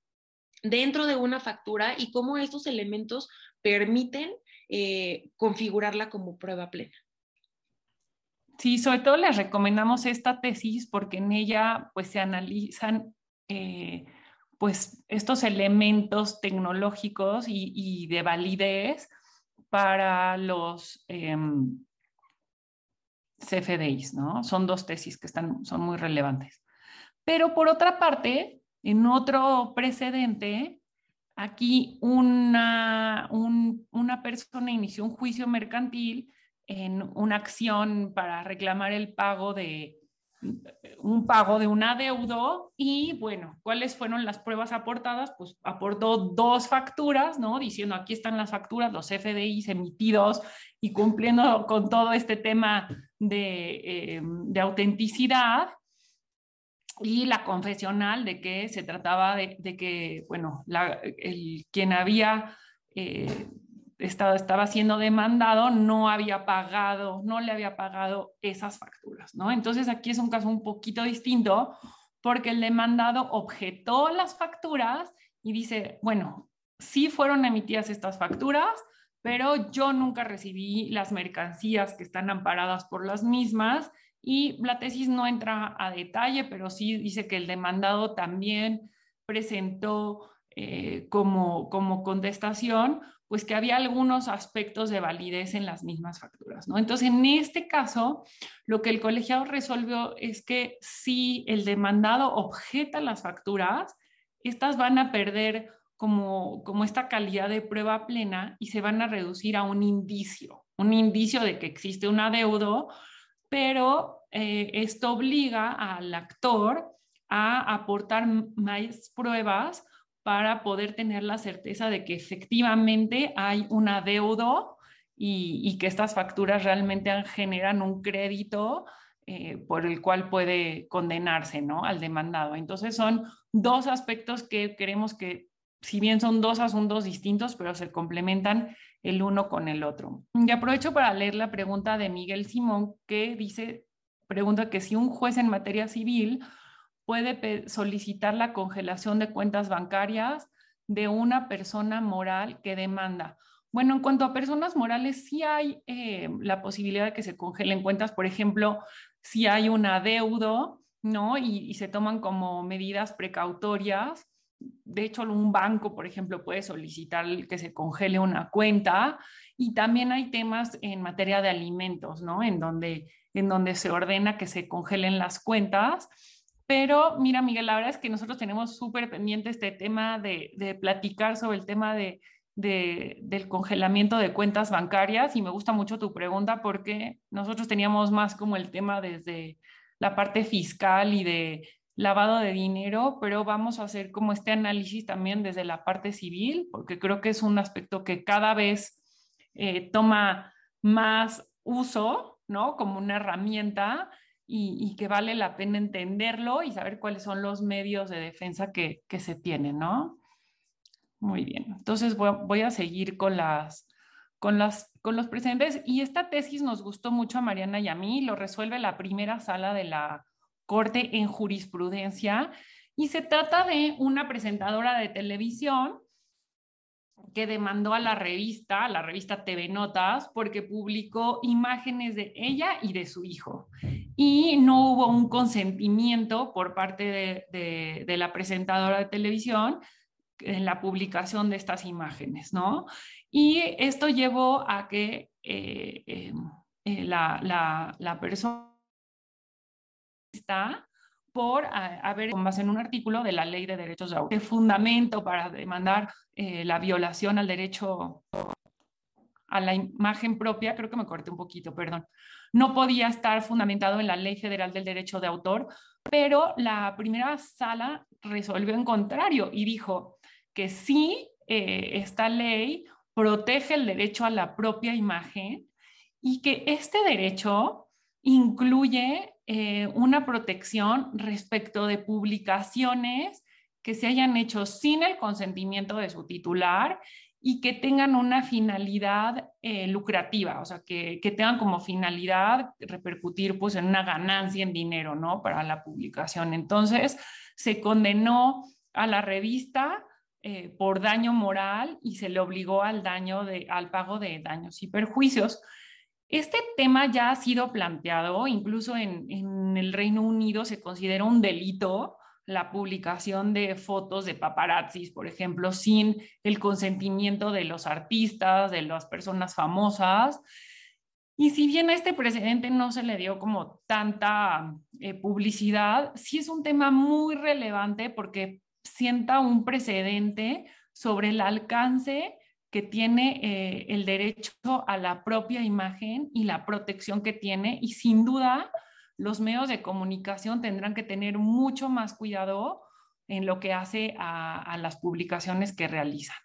dentro de una factura y cómo estos elementos permiten eh, configurarla como prueba plena. Sí, sobre todo les recomendamos esta tesis porque en ella pues se analizan eh, pues estos elementos tecnológicos y, de validez para los em, CFDIs, ¿no? Son dos tesis que están, son muy relevantes. Pero por otra parte, en otro precedente, aquí una, una persona inició un juicio mercantil en una acción para reclamar el pago de un pago de un adeudo y bueno, ¿cuáles fueron las pruebas aportadas? Pues aportó dos facturas, ¿no? Diciendo aquí están las facturas, los FDIs emitidos y cumpliendo con todo este tema de, eh, de autenticidad y la confesional de que se trataba de, que, bueno, el, quien había eh, estado, estaba siendo demandado no había pagado, no le había pagado esas facturas, ¿no? Entonces aquí es un caso un poquito distinto porque el demandado objetó las facturas y dice, bueno, sí fueron emitidas estas facturas, pero yo nunca recibí las mercancías que están amparadas por las mismas y la tesis no entra a detalle, pero sí dice que el demandado también presentó eh, como, como contestación, pues que había algunos aspectos de validez en las mismas facturas, ¿no? Entonces, en este caso, lo que el colegiado resolvió es que si el demandado objeta las facturas, estas van a perder como, como esta calidad de prueba plena y se van a reducir a un indicio, un indicio de que existe un adeudo, pero eh, esto obliga al actor a aportar más pruebas para poder tener la certeza de que efectivamente hay un adeudo y, que estas facturas realmente generan un crédito eh, por el cual puede condenarse ¿no? al demandado. Entonces son dos aspectos que queremos que si bien son dos asuntos distintos, pero se complementan el uno con el otro. Y aprovecho para leer la pregunta de Miguel Simón, que dice, pregunta que si un juez en materia civil puede solicitar la congelación de cuentas bancarias de una persona moral que demanda. Bueno, en cuanto a personas morales, sí hay eh, la posibilidad de que se congelen cuentas, por ejemplo, si hay un adeudo, ¿no? y se toman como medidas precautorias de hecho, un banco, por ejemplo, puede solicitar que se congele una cuenta y también hay temas en materia de alimentos, ¿no? En donde, en donde se ordena que se congelen las cuentas. Pero mira, Miguel, la verdad es que nosotros tenemos súper pendiente este tema de, platicar sobre el tema de, del congelamiento de cuentas bancarias y me gusta mucho tu pregunta porque nosotros teníamos más como el tema desde la parte fiscal y de lavado de dinero, pero vamos a hacer como este análisis también desde la parte civil, porque creo que es un aspecto que cada vez eh, toma más uso, ¿no? Como una herramienta y, que vale la pena entenderlo y saber cuáles son los medios de defensa que, se tienen, ¿no? Muy bien, entonces voy, voy a seguir con las, con, las, con los precedentes y esta tesis nos gustó mucho a Mariana y a mí, lo resuelve la primera sala de la corte en jurisprudencia y se trata de una presentadora de televisión que demandó a la revista, la revista TV Notas, porque publicó imágenes de ella y de su hijo. Y no hubo un consentimiento por parte de, la presentadora de televisión en la publicación de estas imágenes, ¿no? Y esto llevó a que eh, eh, eh, la persona por haber, con base en un artículo de la Ley de Derechos de Autor, fundamento para demandar eh, la violación al derecho a la imagen propia, creo que me corté un poquito, perdón, no podía estar fundamentado en la Ley Federal del Derecho de Autor, pero la primera sala resolvió en contrario y dijo que sí, eh, esta ley protege el derecho a la propia imagen y que este derecho incluye eh, una protección respecto de publicaciones que se hayan hecho sin el consentimiento de su titular y que tengan una finalidad eh, lucrativa, o sea, que, tengan como finalidad repercutir pues en una ganancia en dinero, ¿no? Para la publicación. Entonces, se condenó a la revista eh, por daño moral y se le obligó al, daño de, al pago de daños y perjuicios. Este tema ya ha sido planteado, incluso en, el Reino Unido se considera un delito la publicación de fotos de paparazzis, por ejemplo, sin el consentimiento de los artistas, de las personas famosas. Y si bien a este precedente no se le dio como tanta eh, publicidad, sí es un tema muy relevante porque sienta un precedente sobre el alcance que tiene eh, el derecho a la propia imagen y la protección que tiene y sin duda los medios de comunicación tendrán que tener mucho más cuidado en lo que hace a, las publicaciones que realizan.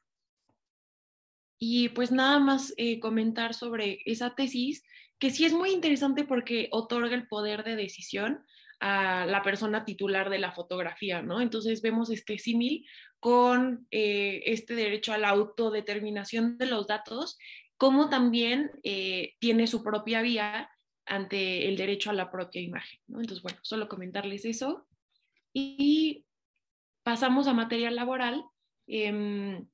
Y pues nada más eh, comentar sobre esa tesis, que sí es muy interesante porque otorga el poder de decisión a la persona titular de la fotografía, ¿no? Entonces vemos este símil con eh, este derecho a la autodeterminación de los datos, como también eh, tiene su propia vía ante el derecho a la propia imagen. ¿no? Entonces, bueno, solo comentarles eso. Y pasamos a materia laboral. Em,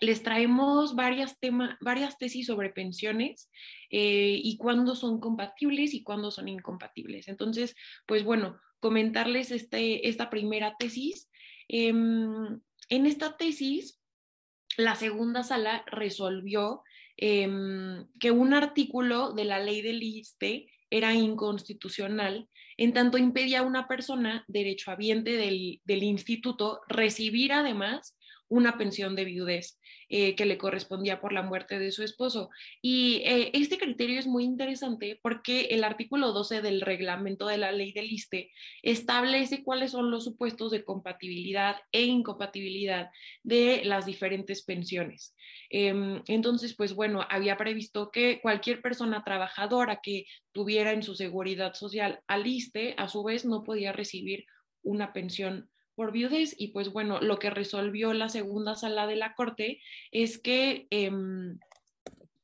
les traemos varias, varias tesis sobre pensiones eh, y cuándo son compatibles y cuándo son incompatibles. Entonces, pues bueno, comentarles este, esta primera tesis. Em, en esta tesis, la segunda sala resolvió em, que un artículo de la ley del ISTE era inconstitucional, en tanto impedía a una persona derechohabiente del, del instituto recibir además una pensión de viudez. Eh, que le correspondía por la muerte de su esposo. Y eh, este criterio es muy interesante porque el artículo 12 del reglamento de la ley del ISTE establece cuáles son los supuestos de compatibilidad e incompatibilidad de las diferentes pensiones. Em, entonces, pues bueno, había previsto que cualquier persona trabajadora que tuviera en su seguridad social al ISTE, a su vez, no podía recibir una pensión por viudez y pues bueno, lo que resolvió la segunda sala de la Corte es que em,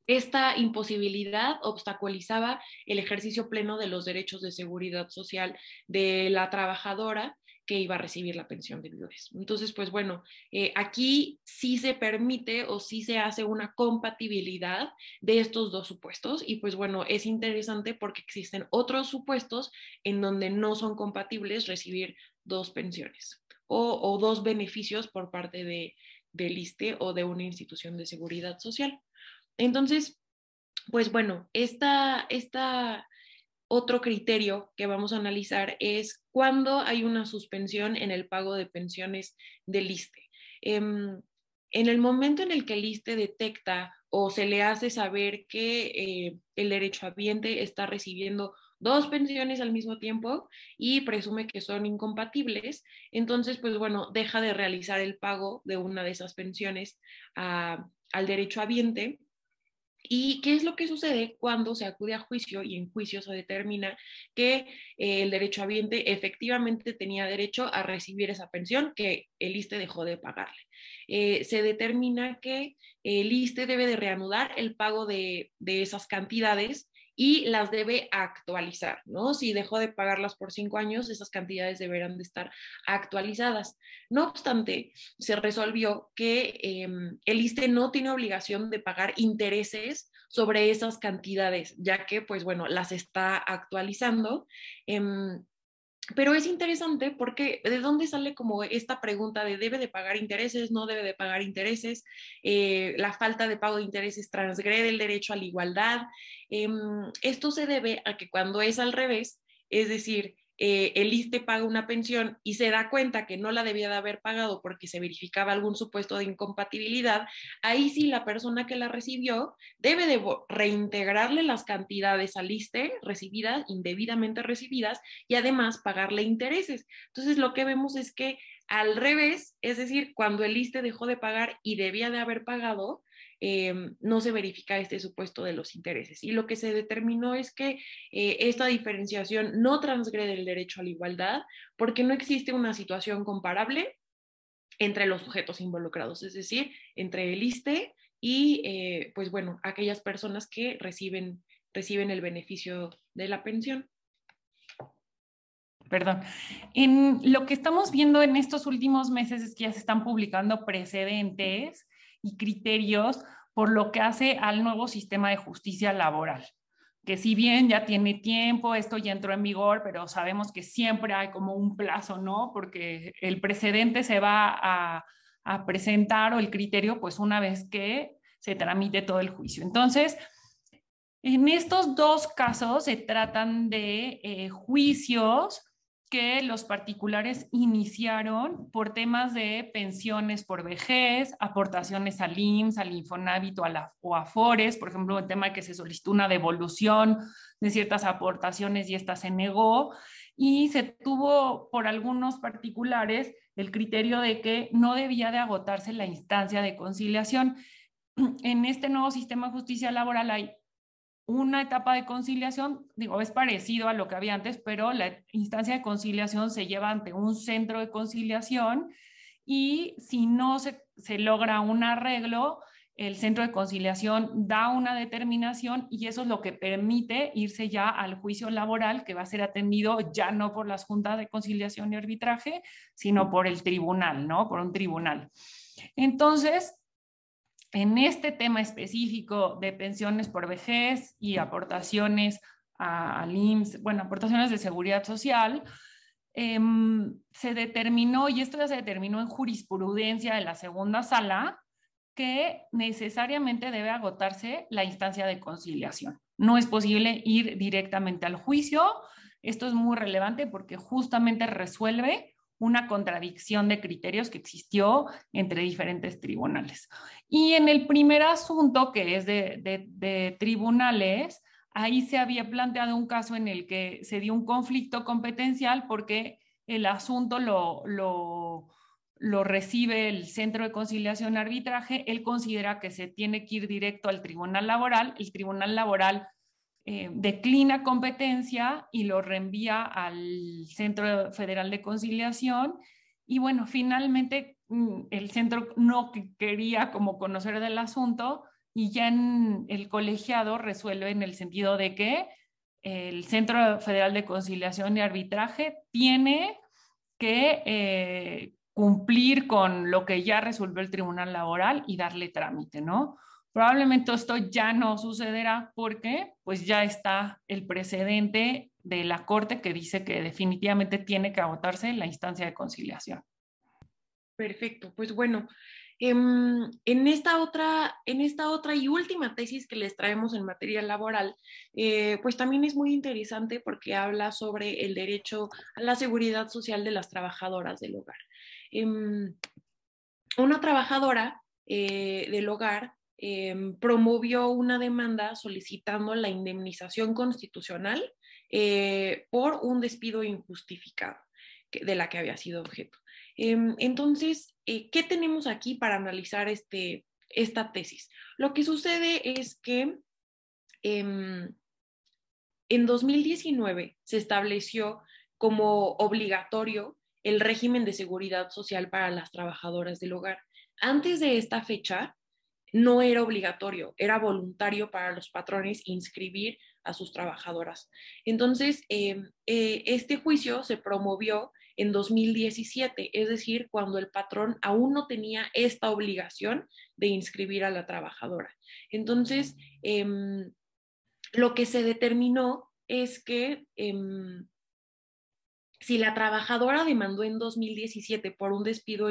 esta imposibilidad obstaculizaba el ejercicio pleno de los derechos de seguridad social de la trabajadora que iba a recibir la pensión de viudez. Entonces, pues bueno, eh, aquí sí se permite o sí se hace una compatibilidad de estos dos supuestos y pues bueno, es interesante porque existen otros supuestos en donde no son compatibles recibir dos pensiones o, dos beneficios por parte de, del ISTE o de una institución de seguridad social. Entonces, pues bueno, esta, esta otro criterio que vamos a analizar es cuando hay una suspensión en el pago de pensiones del ISTE. Em, en el momento en el que el ISTE detecta o se le hace saber que eh, el derechohabiente está recibiendo dos pensiones al mismo tiempo y presume que son incompatibles, entonces, pues bueno, deja de realizar el pago de una de esas pensiones al derechohabiente. ¿Y qué es lo que sucede cuando se acude a juicio y en juicio se determina que eh, el derechohabiente efectivamente tenía derecho a recibir esa pensión que el ISTE dejó de pagarle? Eh, se determina que el ISTE debe de reanudar el pago de, de esas cantidades y las debe actualizar, ¿no? Si dejó de pagarlas por cinco años, esas cantidades deberán de estar actualizadas. No obstante, se resolvió que em, el ISTE no tiene obligación de pagar intereses sobre esas cantidades, ya que, pues bueno, las está actualizando. Em, pero es interesante porque de dónde sale como esta pregunta de debe de pagar intereses, no debe de pagar intereses, eh, la falta de pago de intereses transgrede el derecho a la igualdad. Em, esto se debe a que cuando es al revés, es decir, eh, el ISTE paga una pensión y se da cuenta que no la debía de haber pagado porque se verificaba algún supuesto de incompatibilidad, ahí sí la persona que la recibió debe de reintegrarle las cantidades al ISTE recibidas, indebidamente recibidas, y además pagarle intereses. Entonces lo que vemos es que al revés, es decir, cuando el ISTE dejó de pagar y debía de haber pagado, Em, no se verifica este supuesto de los intereses. Y lo que se determinó es que eh, esta diferenciación no transgrede el derecho a la igualdad porque no existe una situación comparable entre los sujetos involucrados, es decir, entre el ISTE y, eh, pues bueno, aquellas personas que reciben, reciben el beneficio de la pensión. Perdón. En lo que estamos viendo en estos últimos meses es que ya se están publicando precedentes y criterios por lo que hace al nuevo sistema de justicia laboral, que si bien ya tiene tiempo, esto ya entró en vigor, pero sabemos que siempre hay como un plazo, ¿no? Porque el precedente se va a, presentar o el criterio, pues una vez que se tramite todo el juicio. Entonces, en estos dos casos se tratan de eh, juicios que los particulares iniciaron por temas de pensiones por vejez, aportaciones al IMSS, al Infonavit o a, la, o a Afores, por ejemplo, el tema de que se solicitó una devolución de ciertas aportaciones y esta se negó, y se tuvo por algunos particulares el criterio de que no debía de agotarse la instancia de conciliación. En este nuevo sistema de justicia laboral hay una etapa de conciliación, digo, es parecido a lo que había antes, pero la instancia de conciliación se lleva ante un centro de conciliación y si no se, se logra un arreglo, el centro de conciliación da una determinación y eso es lo que permite irse ya al juicio laboral que va a ser atendido ya no por las juntas de conciliación y arbitraje, sino por el tribunal, ¿no? Por un tribunal. Entonces, en este tema específico de pensiones por vejez y aportaciones al IMSS, bueno, aportaciones de seguridad social, em, se determinó, y esto ya se determinó en jurisprudencia de la segunda sala, que necesariamente debe agotarse la instancia de conciliación. No es posible ir directamente al juicio. Esto es muy relevante porque justamente resuelve una contradicción de criterios que existió entre diferentes tribunales. Y en el primer asunto, que es de, tribunales, ahí se había planteado un caso en el que se dio un conflicto competencial porque el asunto lo, recibe el Centro de Conciliación Arbitraje, él considera que se tiene que ir directo al Tribunal Laboral, el Tribunal Laboral eh, declina competencia y lo reenvía al Centro Federal de Conciliación. Y bueno, finalmente mm, el centro no quería como conocer del asunto y ya en el colegiado resuelve en el sentido de que el Centro Federal de Conciliación y Arbitraje tiene que eh, cumplir con lo que ya resolvió el Tribunal Laboral y darle trámite, ¿no? Probablemente esto ya no sucederá porque pues ya está el precedente de la Corte que dice que definitivamente tiene que agotarse la instancia de conciliación. Perfecto, pues bueno, em, en, esta otra, en esta otra y última tesis que les traemos en materia laboral, eh, pues también es muy interesante porque habla sobre el derecho a la seguridad social de las trabajadoras del hogar. Em, una trabajadora eh, del hogar Em, promovió una demanda solicitando la indemnización constitucional eh, por un despido injustificado de la que había sido objeto. Em, entonces, eh, ¿qué tenemos aquí para analizar este, esta tesis? Lo que sucede es que em, en 2019 se estableció como obligatorio el régimen de seguridad social para las trabajadoras del hogar. Antes de esta fecha, no era obligatorio, era voluntario para los patrones inscribir a sus trabajadoras. Entonces, em, eh, este juicio se promovió en 2017, es decir, cuando el patrón aún no tenía esta obligación de inscribir a la trabajadora. Entonces, em, lo que se determinó es que em, si la trabajadora demandó en 2017 por un despido,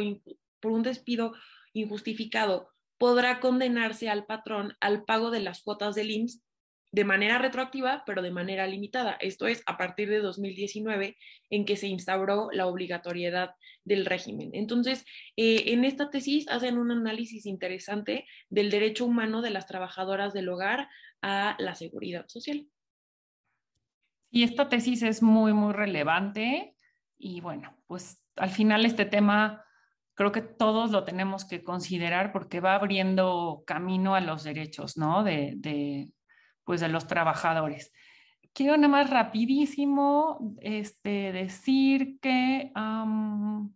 por un despido injustificado podrá condenarse al patrón al pago de las cuotas del IMSS de manera retroactiva, pero de manera limitada. Esto es a partir de 2019 en que se instauró la obligatoriedad del régimen. Entonces, eh, en esta tesis hacen un análisis interesante del derecho humano de las trabajadoras del hogar a la seguridad social. Y esta tesis es muy, muy relevante y bueno, pues al final este tema creo que todos lo tenemos que considerar porque va abriendo camino a los derechos, ¿no? De, pues de los trabajadores. Quiero nada más rapidísimo este, decir que Adán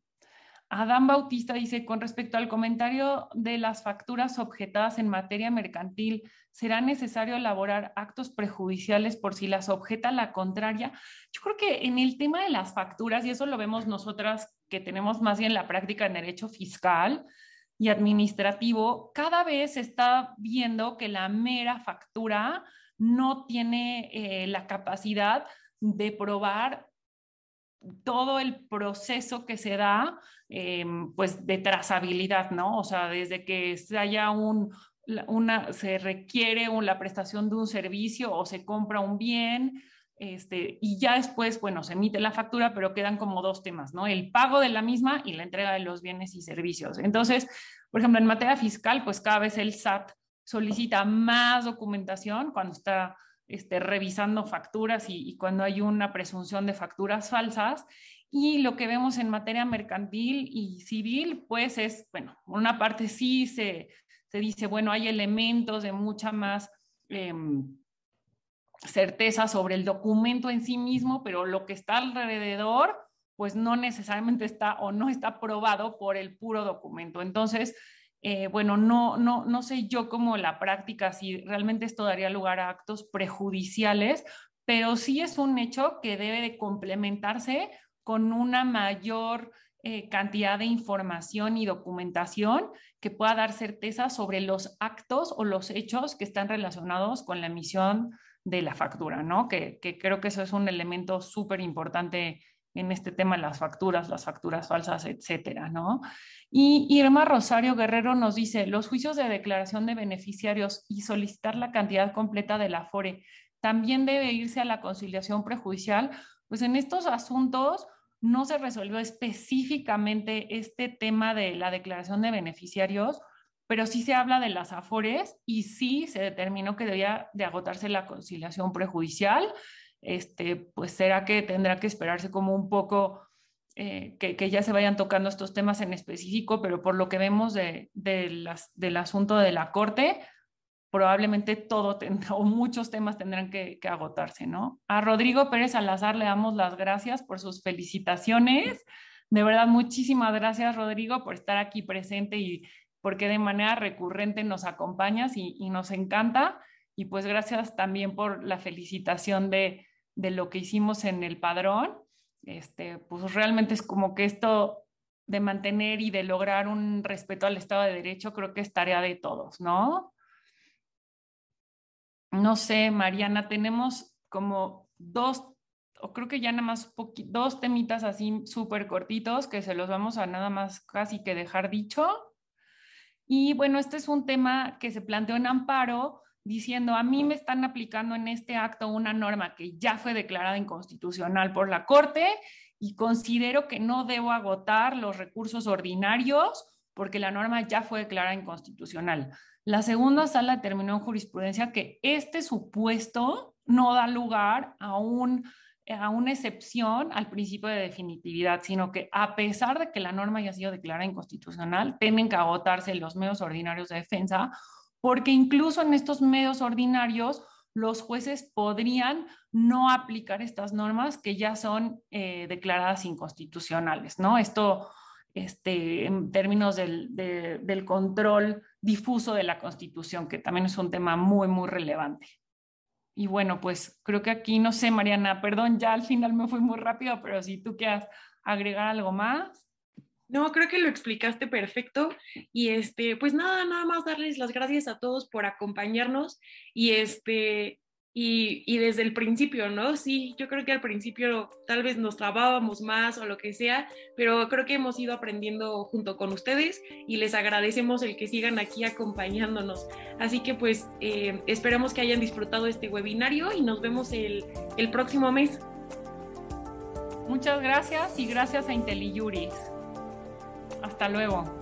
Bautista dice, con respecto al comentario de las facturas objetadas en materia mercantil, ¿será necesario elaborar actos prejudiciales por si las objeta la contraria? Yo creo que en el tema de las facturas, y eso lo vemos nosotras que tenemos más bien la práctica en derecho fiscal y administrativo, cada vez se está viendo que la mera factura no tiene eh, la capacidad de probar todo el proceso que se da, em, pues de trazabilidad, ¿no? O sea, desde que haya un, una, se requiere la prestación de un servicio o se compra un bien, este, y ya después, bueno, se emite la factura, pero quedan como dos temas, ¿no? El pago de la misma y la entrega de los bienes y servicios. Entonces, por ejemplo, en materia fiscal, pues cada vez el SAT solicita más documentación cuando está este, revisando facturas y, cuando hay una presunción de facturas falsas. Y lo que vemos en materia mercantil y civil, pues es, bueno, una parte sí se, se dice, bueno, hay elementos de mucha más... Em, certeza sobre el documento en sí mismo, pero lo que está alrededor, pues no necesariamente está o no está probado por el puro documento. Entonces, eh, bueno, no, no, no sé yo cómo la práctica, si realmente esto daría lugar a actos prejudiciales, pero sí es un hecho que debe de complementarse con una mayor eh, cantidad de información y documentación que pueda dar certeza sobre los actos o los hechos que están relacionados con la emisión de la factura, ¿no? Que, creo que eso es un elemento súper importante en este tema las facturas, las facturas falsas, etcétera, ¿no? Y Irma Rosario Guerrero nos dice, los juicios de declaración de beneficiarios y solicitar la cantidad completa del afore también debe irse a la conciliación prejudicial, pues en estos asuntos no se resolvió específicamente este tema de la declaración de beneficiarios, pero sí se habla de las afores y sí se determinó que debía de agotarse la conciliación prejudicial. Este, pues será que tendrá que esperarse como un poco eh, que, ya se vayan tocando estos temas en específico, pero por lo que vemos del asunto de la Corte, probablemente todo o muchos temas tendrán que, agotarse, ¿no? A Rodrigo Pérez Salazar le damos las gracias por sus felicitaciones. De verdad, muchísimas gracias, Rodrigo, por estar aquí presente y porque de manera recurrente nos acompañas y, nos encanta. Y pues gracias también por la felicitación de, de lo que hicimos en el padrón. Este, pues realmente es como que esto de mantener y de lograr un respeto al Estado de Derecho, creo que es tarea de todos, ¿no? No sé, Mariana, tenemos como dos, o creo que ya nada más dos temitas así súper cortitos que se los vamos a nada más casi que dejar dicho. Y bueno, este es un tema que se planteó en amparo diciendo, a mí me están aplicando en este acto una norma que ya fue declarada inconstitucional por la Corte y considero que no debo agotar los recursos ordinarios porque la norma ya fue declarada inconstitucional. La segunda sala terminó en jurisprudencia que este supuesto no da lugar a, un, a una excepción al principio de definitividad, sino que a pesar de que la norma haya sido declarada inconstitucional, tienen que agotarse los medios ordinarios de defensa, porque incluso en estos medios ordinarios los jueces podrían no aplicar estas normas que ya son eh, declaradas inconstitucionales, ¿no? Esto este, en términos del, del, control difuso de la Constitución, que también es un tema muy, muy relevante. Y bueno, pues creo que aquí, no sé, Mariana, perdón, ya al final me fui muy rápido, pero si tú quieres agregar algo más. No, creo que lo explicaste perfecto. Y este, pues nada, nada más darles las gracias a todos por acompañarnos. Y este, y, desde el principio, ¿no? Sí, yo creo que al principio tal vez nos trabábamos más o lo que sea, pero creo que hemos ido aprendiendo junto con ustedes y les agradecemos el que sigan aquí acompañándonos. Así que pues eh, esperamos que hayan disfrutado este webinario y nos vemos el, el próximo mes. Muchas gracias y gracias a IntelliJuris. Hasta luego.